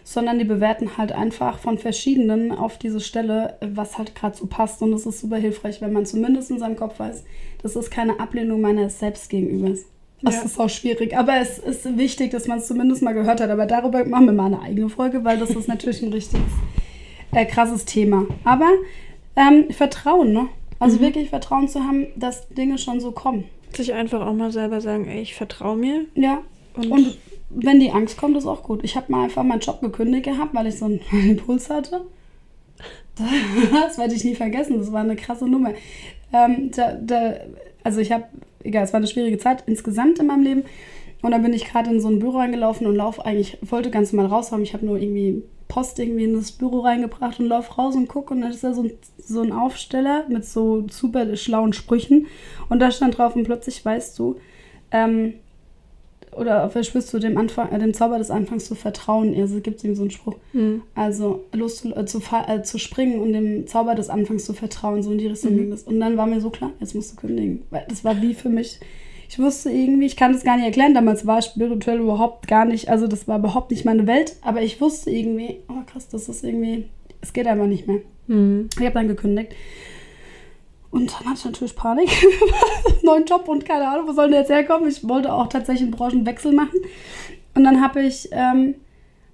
sondern die bewerten halt einfach von verschiedenen auf diese Stelle, was halt gerade so passt. Und das ist super hilfreich, wenn man zumindest in seinem Kopf weiß, das ist keine Ablehnung meines Selbst gegenübers. Das
Ja.
ist auch schwierig, aber es ist wichtig, dass man es zumindest mal gehört hat. Aber darüber machen wir mal eine eigene Folge, weil das ist natürlich ein richtiges äh, krasses Thema. Aber ähm, Vertrauen, ne? Also
Mhm.
wirklich Vertrauen zu haben, dass Dinge schon so kommen.
Sich einfach auch mal selber sagen, ey, ich vertraue mir.
Ja.
Und,
Und wenn die Angst kommt, ist auch gut. Ich habe mal einfach meinen Job gekündigt gehabt, weil ich so (laughs) einen Impuls hatte. Das werde ich nie vergessen. Das war eine krasse Nummer. Ähm, da, da, also ich habe, egal, es war eine schwierige Zeit insgesamt in meinem Leben. Und dann bin ich gerade in so ein Büro reingelaufen und lauf eigentlich, wollte ganz normal raushauen. Ich habe nur irgendwie Post irgendwie in das Büro reingebracht und lauf raus und guck und dann ist da so ein, so ein Aufsteller mit so super schlauen Sprüchen. Und da stand drauf und plötzlich weißt du, ähm, oder verspürst du dem, Anfang, äh, dem Zauber des Anfangs zu vertrauen. Also gibt es ihm so einen Spruch.
Hm.
Also los zu, äh, zu, äh, zu springen und dem Zauber des Anfangs zu vertrauen. So in die Richtung
Mhm.
ging das. Und dann war mir so klar, jetzt musst du kündigen. Weil das war wie für mich. Ich wusste irgendwie, ich kann das gar nicht erklären. Damals war spirituell überhaupt gar nicht, also das war überhaupt nicht meine Welt. Aber ich wusste irgendwie, oh krass, das ist irgendwie, es geht einfach nicht mehr.
Hm.
Ich habe dann gekündigt. Und dann hatte ich natürlich Panik. (laughs) Neuen Job und keine Ahnung, wo soll denn jetzt herkommen? Ich wollte auch tatsächlich einen Branchenwechsel machen. Und dann habe ich ähm,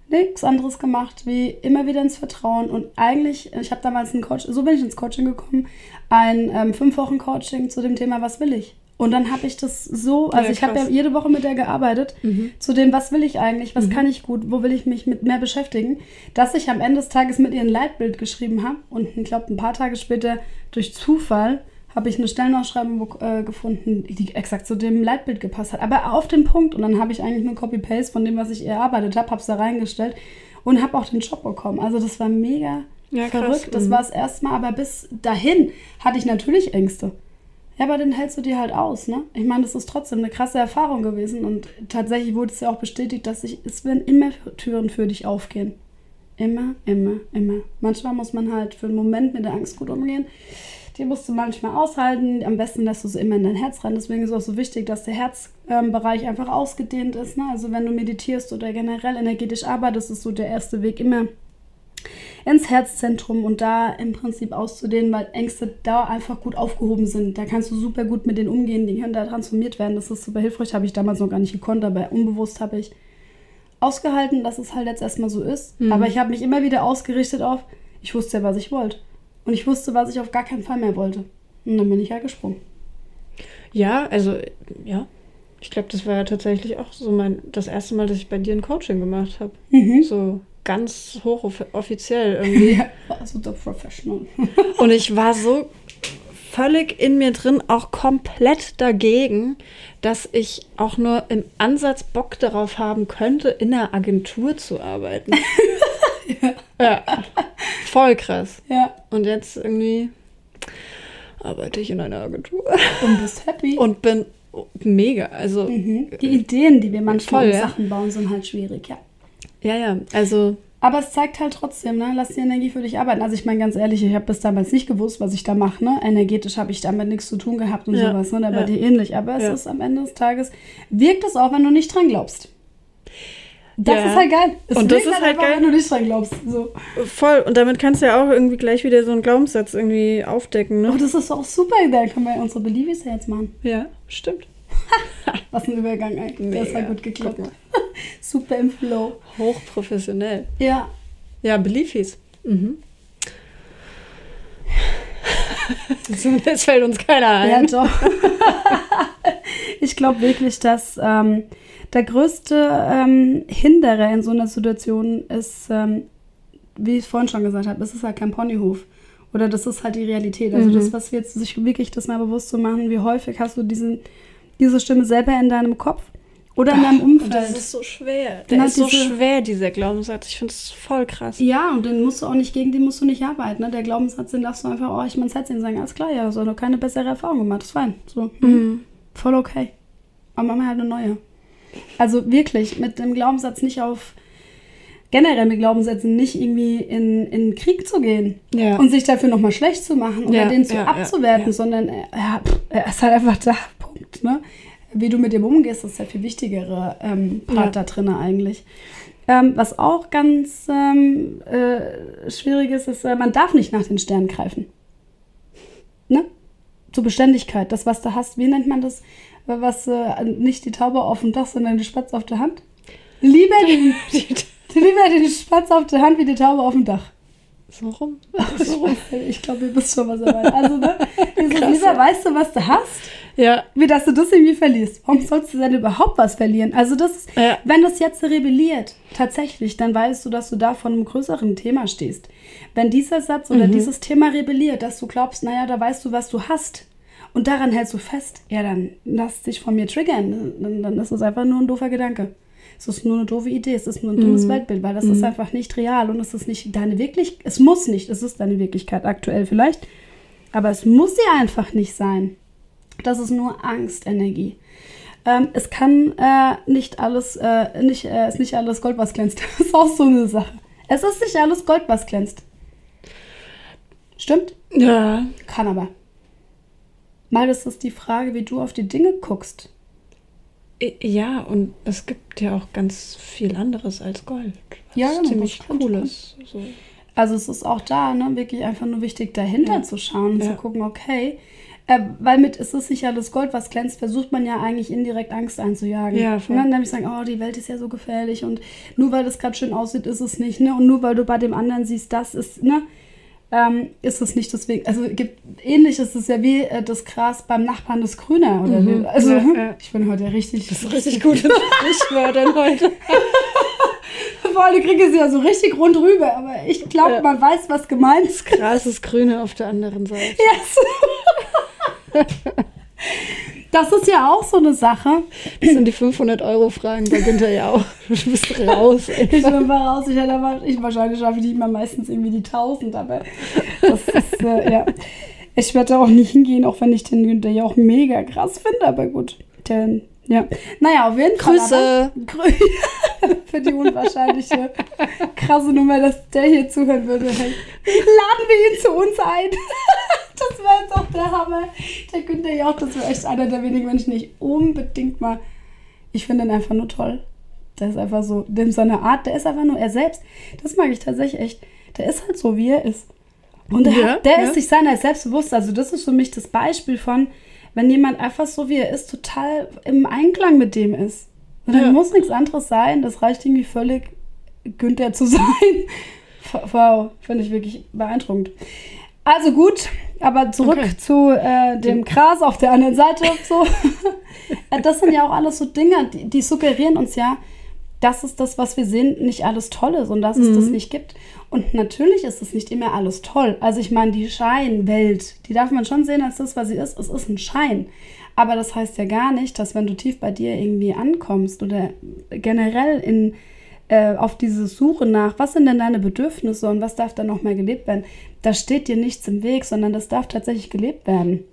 nichts anderes gemacht, wie immer wieder ins Vertrauen. Und eigentlich, ich habe damals ein Coach, so bin ich ins Coaching gekommen, ein ähm, fünf Wochen Coaching zu dem Thema, was will ich? Und dann habe ich das so, also
Ja,
ich habe ja
krass.
jede Woche mit der gearbeitet,
Mhm.
zu dem, was will ich eigentlich, was kann ich gut, wo will ich mich mit mehr beschäftigen, dass ich am Ende des Tages mit ihr ein Leitbild geschrieben habe und ich glaube, ein paar Tage später durch Zufall habe ich eine Stellenausschreibung äh, gefunden, die exakt zu dem Leitbild gepasst hat, aber auf den Punkt und dann habe ich eigentlich nur Copy-Paste von dem, was ich erarbeitet habe, habe es da reingestellt und habe auch den Job bekommen. Also das war mega
Ja, krass.
verrückt, das
Mhm.
war das erste Mal, aber bis dahin hatte ich natürlich Ängste. Ja, aber den hältst du dir halt aus, ne? Ich meine, das ist trotzdem eine krasse Erfahrung gewesen und tatsächlich wurde es ja auch bestätigt, dass sich, es werden immer Türen für dich aufgehen. Immer, immer, immer. Manchmal muss man halt für einen Moment mit der Angst gut umgehen. Die musst du manchmal aushalten. Am besten lässt du sie immer in dein Herz rein. Deswegen ist es auch so wichtig, dass der Herzbereich einfach ausgedehnt ist. Ne? Also wenn du meditierst oder generell energetisch arbeitest, ist so der erste Weg immer ins Herzzentrum und da im Prinzip auszudehnen, weil Ängste da einfach gut aufgehoben sind. Da kannst du super gut mit denen umgehen, die können da transformiert werden. Das ist super hilfreich, habe ich damals noch gar nicht gekonnt, aber unbewusst habe ich ausgehalten, dass es halt jetzt erstmal so ist.
Mhm.
Aber ich habe mich immer wieder ausgerichtet auf, ich wusste ja, was ich wollte. Und ich wusste, was ich auf gar keinen Fall mehr wollte. Und dann bin ich halt gesprungen.
Ja, also, ja. Ich glaube, das war ja tatsächlich auch so mein, das erste Mal, dass ich bei dir ein Coaching gemacht habe.
Mhm.
So ganz hochoffiziell irgendwie. (laughs)
Ja, also der Professional. (laughs)
Und ich war so völlig in mir drin, auch komplett dagegen, dass ich auch nur im Ansatz Bock darauf haben könnte, in einer Agentur zu arbeiten. (laughs) ja. Voll krass.
ja.
Und jetzt irgendwie arbeite ich in einer Agentur
Und bist happy.
und bin mega. Also,
mhm. Die Ideen, die wir manchmal
Voll, ja.
Sachen bauen, sind halt schwierig, ja.
Ja, ja, also,
Aber es zeigt halt trotzdem, ne? lass die Energie für dich arbeiten. Also ich meine ganz ehrlich, ich habe bis damals nicht gewusst, was ich da mache. Ne? Energetisch habe ich damit nichts zu tun gehabt und
Ja,
sowas. Ne? Da war
ja.
dir ähnlich. Aber es
Ja.
ist am Ende des Tages, wirkt es auch, wenn du nicht dran glaubst. Das
Ja.
ist halt geil. Es
Und das ist halt
einfach,
geil.
wenn du nicht dran glaubst. So.
voll. Und damit kannst du ja auch irgendwie gleich wieder so einen Glaubenssatz irgendwie aufdecken,
Oh,
ne?
das ist auch super. Da können wir unsere Believis ja jetzt machen.
Ja, stimmt. (laughs)
Was ein Übergang, ey. Ist
Mega.
halt gut geklappt. Super im Flow.
Hochprofessionell.
Ja.
Ja, Beliefis. Mhm. (laughs) Jetzt fällt uns keiner
Ja,
ein.
doch. (laughs) ich glaube wirklich, dass ähm, der größte ähm, Hinderer in so einer Situation ist, ähm, wie ich vorhin schon gesagt habe, es ist halt kein Ponyhof. Oder das ist halt die Realität. Also
Mhm.
das, was wir jetzt sich wirklich das mal bewusst zu machen, wie häufig hast du diesen, diese Stimme selber in deinem Kopf oder in deinem
Und
Umfeld.
das ist so schwer. Der
Na,
ist so schwer, dieser Glaubenssatz. Ich finde es voll krass.
Ja, und den musst du auch nicht, gegen den musst du nicht arbeiten. Ne? Der Glaubenssatz, den darfst du einfach auch, ich mein Herz sagen, alles klar, ja, so noch keine bessere Erfahrung gemacht, ist fein. So, hm,
Mhm.
voll okay. Aber machen wir halt eine neue. Also wirklich, mit dem Glaubenssatz nicht auf, generell mit Glaubenssätzen nicht irgendwie in, in Krieg zu gehen
Ja.
und sich dafür nochmal schlecht zu machen oder
Ja,
den zu
ja,
abzuwerten, sondern er, er, er ist halt einfach da, Punkt. Ne? Wie du mit dem umgehst, ist der viel wichtigere ähm, Part
Ja.
da drin eigentlich. Ähm, was auch ganz ähm, äh, schwierig ist, ist, äh, man darf nicht nach den Sternen greifen. Ne? Zur Beständigkeit, das, was du hast, wie nennt man das? Was äh, nicht die Taube auf dem Dach, sondern die Spatz auf der Hand? Lieber (laughs) den, lieber den Spatz auf der Hand wie die Taube auf dem Dach.
so rum. (laughs) (laughs)
Ich glaube, ihr wisst schon, was er meint. Also, ne? Lieber weißt du, was du hast,
Ja.
wie dass du das irgendwie verlierst. Warum sollst du denn überhaupt was verlieren? Also, das ist,
Ja.
wenn das jetzt rebelliert, tatsächlich, dann weißt du, dass du da vor einem größeren Thema stehst. Wenn dieser Satz oder
Mhm.
dieses Thema rebelliert, dass du glaubst, naja, da weißt du, was du hast. Und daran hältst du fest, ja, dann lass dich von mir triggern. Dann, dann ist es einfach nur ein doofer Gedanke. Es ist nur eine doofe Idee, es ist nur ein dummes
Mhm.
Weltbild, weil das ist einfach nicht real und es ist nicht deine Wirklichkeit. Es muss nicht, es ist deine Wirklichkeit aktuell vielleicht, aber es muss sie einfach nicht sein. Das ist nur Angstenergie. Ähm, es kann äh, nicht alles, äh, nicht, äh, ist nicht alles Gold, was glänzt. (laughs) Das ist auch so eine Sache. Es ist nicht alles Gold, was glänzt. Stimmt?
Ja.
Kann aber. Mal, das ist die Frage, wie du auf die Dinge guckst.
Ja, und es gibt ja auch ganz viel anderes als Gold. Was
Ja, genau,
ziemlich
das stimmt.
cool ist. So.
Also es ist auch da, ne, wirklich einfach nur wichtig, dahinter
Ja.
zu schauen und
Ja.
zu gucken, okay, äh, weil mit es ist nicht alles Gold, was glänzt, versucht man ja eigentlich indirekt Angst einzujagen.
Ja, voll.
Und dann nämlich sagen, oh, die Welt ist ja so gefährlich und nur weil das gerade schön aussieht, ist es nicht, ne? Und nur weil du bei dem anderen siehst, das ist, ne? Ähm, ist es nicht deswegen, also gibt ähnlich ist es ja wie äh, das Gras beim Nachbarn ist grüner oder
Mhm.
also
Ja, ja.
ich bin heute richtig
Das ist richtig gut Sprichwörtern heute.
vor allem kriege ich sie ja so richtig rund rüber, aber ich glaube,
Ja.
man weiß, was gemeint ist.
Gras ist grüner auf der anderen Seite.
Yes. Das ist ja auch so eine Sache.
Das sind die 500-Euro-Fragen bei Günther ja auch. Du bist raus.
Ich
Ey.
bin mal raus. Ich, hätte aber, ich wahrscheinlich schaffe ich nicht mal meistens irgendwie die 1000, aber das ist, äh, ja. Ich werde da auch nicht hingehen, auch wenn ich den Günther ja auch mega krass finde, aber gut. Den, ja. Naja, auf jeden Fall.
Grüße.
Grü (laughs) Für die unwahrscheinliche krasse Nummer, dass der hier zuhören würde. Laden wir ihn zu uns ein. Das wäre jetzt auch der Hammer. Der Günther Jauch, das wäre echt einer der wenigen Menschen, die ich unbedingt mal. Ich finde ihn einfach nur toll. Der ist einfach so, dem seine Art, der ist einfach nur er selbst. Das mag ich tatsächlich echt. Der ist halt so, wie er ist. Und der,
Ja,
hat, der
ja.
ist sich seiner selbst bewusst. Also, das ist für mich das Beispiel von, wenn jemand einfach so, wie er ist, total im Einklang mit dem ist. Und dann
Ja.
muss nichts anderes sein. Das reicht irgendwie völlig, Günther zu (laughs) sein. Wow, finde ich wirklich beeindruckend. Also gut, aber zurück
Okay.
zu äh, dem Gras auf der anderen Seite. So. (laughs) Äh, das sind ja auch alles so Dinge, die, die suggerieren uns ja, dass es das, was wir sehen, nicht alles toll ist und dass es das nicht gibt. Und natürlich ist es nicht immer alles toll. Also ich meine, die Scheinwelt, die darf man schon sehen als das, was sie ist. Es ist ein Schein. Aber das heißt ja gar nicht, dass wenn du tief bei dir irgendwie ankommst oder generell in, äh, auf diese Suche nach, was sind denn deine Bedürfnisse und was darf da noch mehr gelebt werden, da steht dir nichts im Weg, sondern das darf tatsächlich gelebt werden.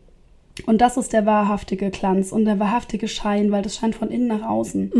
Und das ist der wahrhaftige Glanz und der wahrhaftige Schein, weil das scheint von innen nach außen.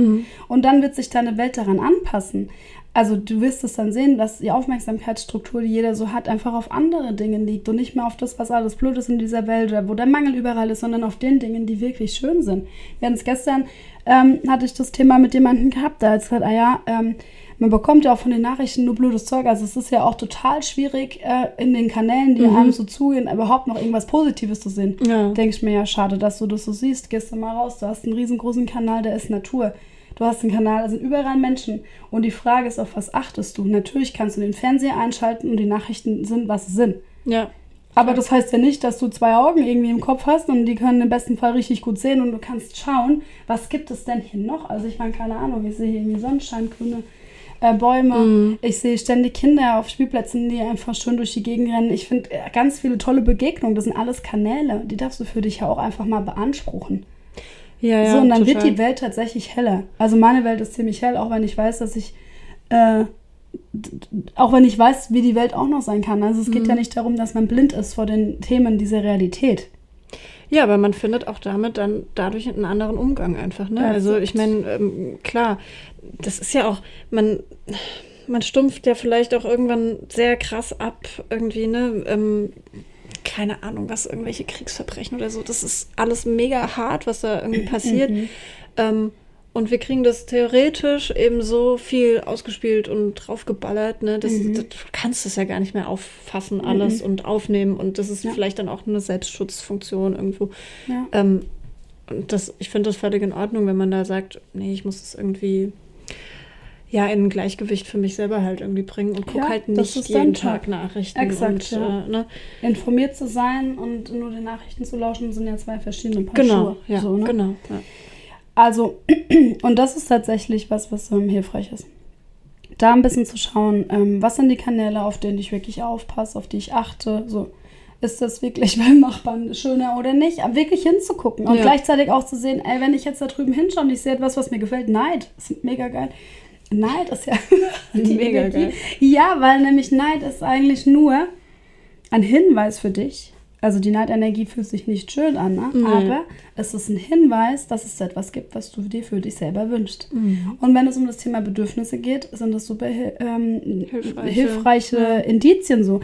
Und dann wird sich deine Welt daran anpassen. Also du wirst es dann sehen, dass die Aufmerksamkeitsstruktur, die jeder so hat, einfach auf andere Dinge liegt und nicht mehr auf das, was alles blöd ist in dieser Welt oder wo der Mangel überall ist, sondern auf den Dingen, die wirklich schön sind. Wir hatten es gestern, ähm, hatte ich das Thema mit jemandem gehabt, da hat gesagt, ah ja, ähm, man bekommt ja auch von den Nachrichten nur blödes Zeug. Also es ist ja auch total schwierig, äh, in den Kanälen, die einem so zugehen, überhaupt noch irgendwas Positives zu sehen.
Ja.
Denke ich mir ja, schade, dass du das so siehst. Gehst du mal raus, du hast einen riesengroßen Kanal, der ist Natur. Du hast einen Kanal, da sind überall Menschen. Und die Frage ist, auf was achtest du? Natürlich kannst du den Fernseher einschalten und die Nachrichten sind, was sie sind.
Ja.
Aber das heißt ja nicht, dass du zwei Augen irgendwie im Kopf hast und die können im besten Fall richtig gut sehen und du kannst schauen, was gibt es denn hier noch? Also ich meine, keine Ahnung, ich sehe hier irgendwie Sonnenschein, grüne äh, Bäume.
Mhm.
Ich sehe ständig Kinder auf Spielplätzen, die einfach schön durch die Gegend rennen. Ich finde äh, ganz viele tolle Begegnungen. Das sind alles Kanäle. Die darfst du für dich ja auch einfach mal beanspruchen.
Ja, ja,
so, und dann wird
total.
die Welt tatsächlich heller. Also meine Welt ist ziemlich hell, auch wenn ich weiß, dass ich, äh, auch wenn ich weiß, wie die Welt auch noch sein kann. Also es geht
Mhm.
ja nicht darum, dass man blind ist vor den Themen dieser Realität.
Ja, aber man findet auch damit dann dadurch einen anderen Umgang einfach. Ne?
Ja,
also ich meine, ähm, klar, das ist ja auch, man, man stumpft ja vielleicht auch irgendwann sehr krass ab, irgendwie, ne? Ähm, keine Ahnung, was, irgendwelche Kriegsverbrechen oder so. Das ist alles mega hart, was da irgendwie passiert.
Mhm.
Ähm, und wir kriegen das theoretisch eben so viel ausgespielt und draufgeballert, ne? Das,
Mhm.
das, du kannst es ja gar nicht mehr auffassen, alles und aufnehmen. Und das ist
Ja.
vielleicht dann auch eine Selbstschutzfunktion irgendwo.
Ja.
Ähm, und das, ich finde das völlig in Ordnung, wenn man da sagt, nee, ich muss es irgendwie ja in ein Gleichgewicht für mich selber halt irgendwie bringen und guck
Ja,
halt
das
nicht jeden
Job.
Tag Nachrichten
Exakt,
und
ja.
äh, ne?
Informiert zu sein und nur den Nachrichten zu lauschen, sind ja zwei verschiedene Paar
Genau,
Schuhe.
ja,
so, ne?
genau. Ja.
Also, (clears throat) und das ist tatsächlich was, was ähm, hilfreich ist. Da ein bisschen zu schauen, ähm, was sind die Kanäle, auf denen ich wirklich aufpasse, auf die ich achte. So, ist das wirklich (laughs) beim Nachbarn schöner oder nicht? Aber wirklich hinzugucken und
Ja.
gleichzeitig auch zu sehen, ey, wenn ich jetzt da drüben hinschaue und ich sehe etwas, was mir gefällt, Neid, ist mega geil. Neid ist ja (laughs) die
Mega
Energie.
geil.
Ja, weil nämlich Neid ist eigentlich nur ein Hinweis für dich. Also die Neidenergie fühlt sich nicht schön an, ne?
Nee.
aber es ist ein Hinweis, dass es etwas gibt, was du dir für dich selber wünschst.
Mhm.
Und wenn es um das Thema Bedürfnisse geht, sind das super ähm,
Hilfreiche.
hilfreiche,
Ja.
Indizien so.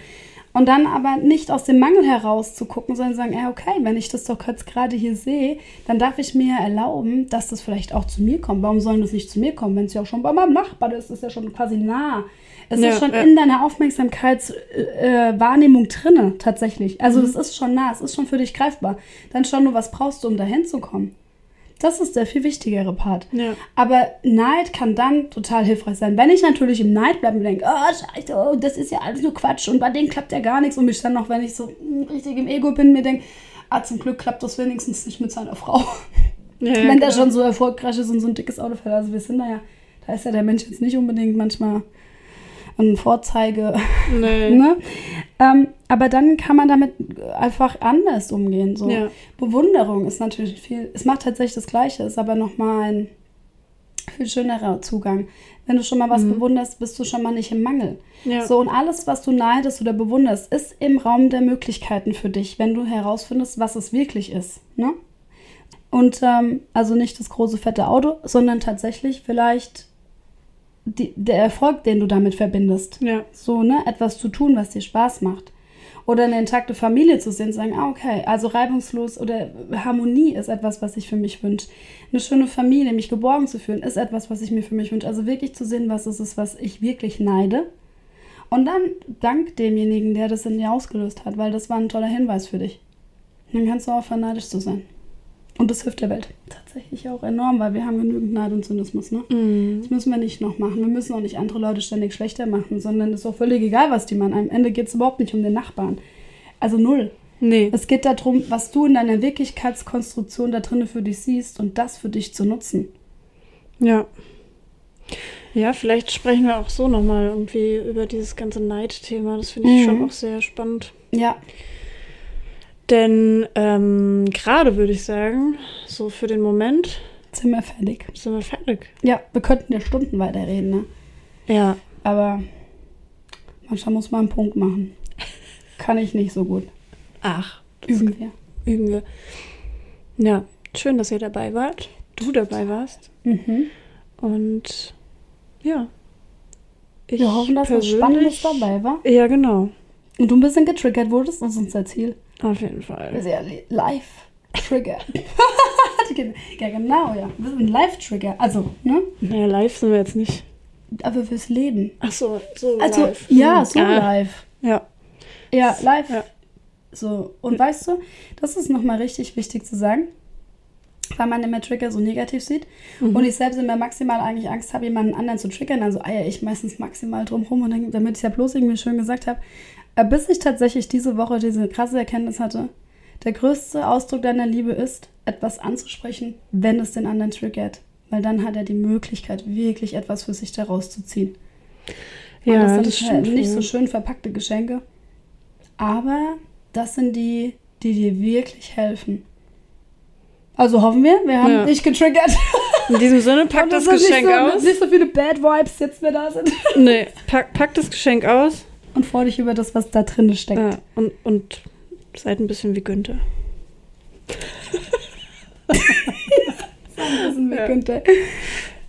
Und dann aber nicht aus dem Mangel heraus zu gucken, sondern sagen, ey, okay, wenn ich das doch jetzt gerade hier sehe, dann darf ich mir erlauben, dass das vielleicht auch zu mir kommt. Warum sollen das nicht zu mir kommen, wenn es ja auch schon bei meinem Nachbarn ist? Das ist ja schon quasi nah. Es
Ja,
ist schon
ja.
in deiner Aufmerksamkeitswahrnehmung äh, drinne, tatsächlich. Also
Mhm.
es ist schon nah, es ist schon für dich greifbar. Dann schau nur, was brauchst du, um dahin zu kommen. Das ist der viel wichtigere Part.
Ja.
Aber Neid kann dann total hilfreich sein. Wenn ich natürlich im Neid bleibe und denke, oh, scheiße, oh, das ist ja alles nur Quatsch und bei denen klappt ja gar nichts und mich dann noch, wenn ich so mm, richtig im Ego bin, mir denke, ah, zum Glück klappt das wenigstens nicht mit seiner Frau.
Ja, ja,
wenn der
genau.
schon so erfolgreich ist und so ein dickes Auto fährt. Also wir sind da ja, da ist ja der Mensch jetzt nicht unbedingt manchmal ein Vorzeige. (laughs)
Nee.
Ne? Ähm, aber dann kann man damit einfach anders umgehen. So.
Ja.
Bewunderung ist natürlich viel, es macht tatsächlich das Gleiche, ist aber nochmal ein viel schönerer Zugang. Wenn du schon mal was bewunderst, bist du schon mal nicht im Mangel.
Mhm. Ja.
So, und alles, was du neidest oder bewunderst, ist im Raum der Möglichkeiten für dich, wenn du herausfindest, was es wirklich ist. Ne? Und ähm, also nicht das große fette Auto, sondern tatsächlich vielleicht die, der Erfolg, den du damit verbindest.
Ja.
So, ne, etwas zu tun, was dir Spaß macht. Oder eine intakte Familie zu sehen, zu sagen, ah, okay, also reibungslos oder Harmonie ist etwas, was ich für mich wünsche. Eine schöne Familie, mich geborgen zu fühlen, ist etwas, was ich mir für mich wünsche. Also wirklich zu sehen, was es ist, was ich wirklich neide. Und dann dank demjenigen, der das in dir ausgelöst hat, weil das war ein toller Hinweis für dich. Dann kannst du aufhören, neidisch zu sein. Und das hilft der Welt tatsächlich auch enorm, weil wir haben genügend Neid und Zynismus, ne?
Mhm.
Das müssen wir nicht noch machen. Wir müssen auch nicht andere Leute ständig schlechter machen, sondern es ist auch völlig egal, was die machen. Am Ende geht es überhaupt nicht um den Nachbarn. Also null.
Nee.
Es geht darum, was du in deiner Wirklichkeitskonstruktion da drinnen für dich siehst und das für dich zu nutzen.
Ja. Ja, vielleicht sprechen wir auch so nochmal irgendwie über dieses ganze Neidthema. Das finde ich
Mhm.
schon auch sehr spannend.
Ja,
Denn ähm, gerade würde ich sagen, so für den Moment
sind wir fertig.
sind wir fertig.
Ja, wir könnten ja Stunden weiterreden, ne?
Ja.
Aber manchmal muss man einen Punkt machen. Kann ich nicht so gut.
Ach,
Üben wir.
üben wir. Ja, schön, dass ihr dabei wart. Du dabei warst.
Mhm.
Und ja. Ich
Wir hoffen, dass was Spannendes dabei war.
Ja, genau.
Und du ein bisschen getriggert wurdest, das ist unser Ziel.
Auf jeden Fall.
li- live Trigger. (laughs) (laughs) ja, genau, ja. Wir sind Live-Trigger. Also, ne?
Naja, live sind wir jetzt nicht.
Aber fürs Leben.
Ach so, so
Also,
live.
ja,
Hm.
so
Ah,
live.
Ja.
Ja, live.
Ja.
So, und weißt du, das ist nochmal richtig wichtig zu sagen, weil man immer Trigger so negativ sieht.
Mhm.
Und ich selbst immer maximal eigentlich Angst habe, jemanden anderen zu triggern. Also eier ich meistens maximal drum rum und dann, damit ich ja bloß irgendwie schön gesagt habe. Äh, Bis ich tatsächlich diese Woche diese krasse Erkenntnis hatte, der größte Ausdruck deiner Liebe ist, etwas anzusprechen, wenn es den anderen triggert. Weil dann hat er die Möglichkeit, wirklich etwas für sich daraus zu ziehen. Und
Ja,
das sind
das
halt nicht so schön verpackte Geschenke. Aber das sind die, die dir wirklich helfen. Also hoffen wir, wir haben
Ja.
dich getriggert.
In diesem Sinne, (laughs) pack das Geschenk
so,
aus.
Nicht so viele Bad Vibes jetzt mehr da sind.
Nee, pack, pack das Geschenk aus.
Und freu dich über das, was da drin steckt.
Ja, und, und seid ein bisschen wie Günther.
Wissen wir,
Ja.
Günther.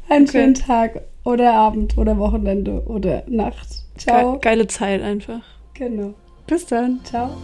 Einen
Okay.
schönen Tag oder Abend oder Wochenende oder Nacht. Ciao.
Ge geile Zeit einfach.
Genau.
Bis dann.
Ciao.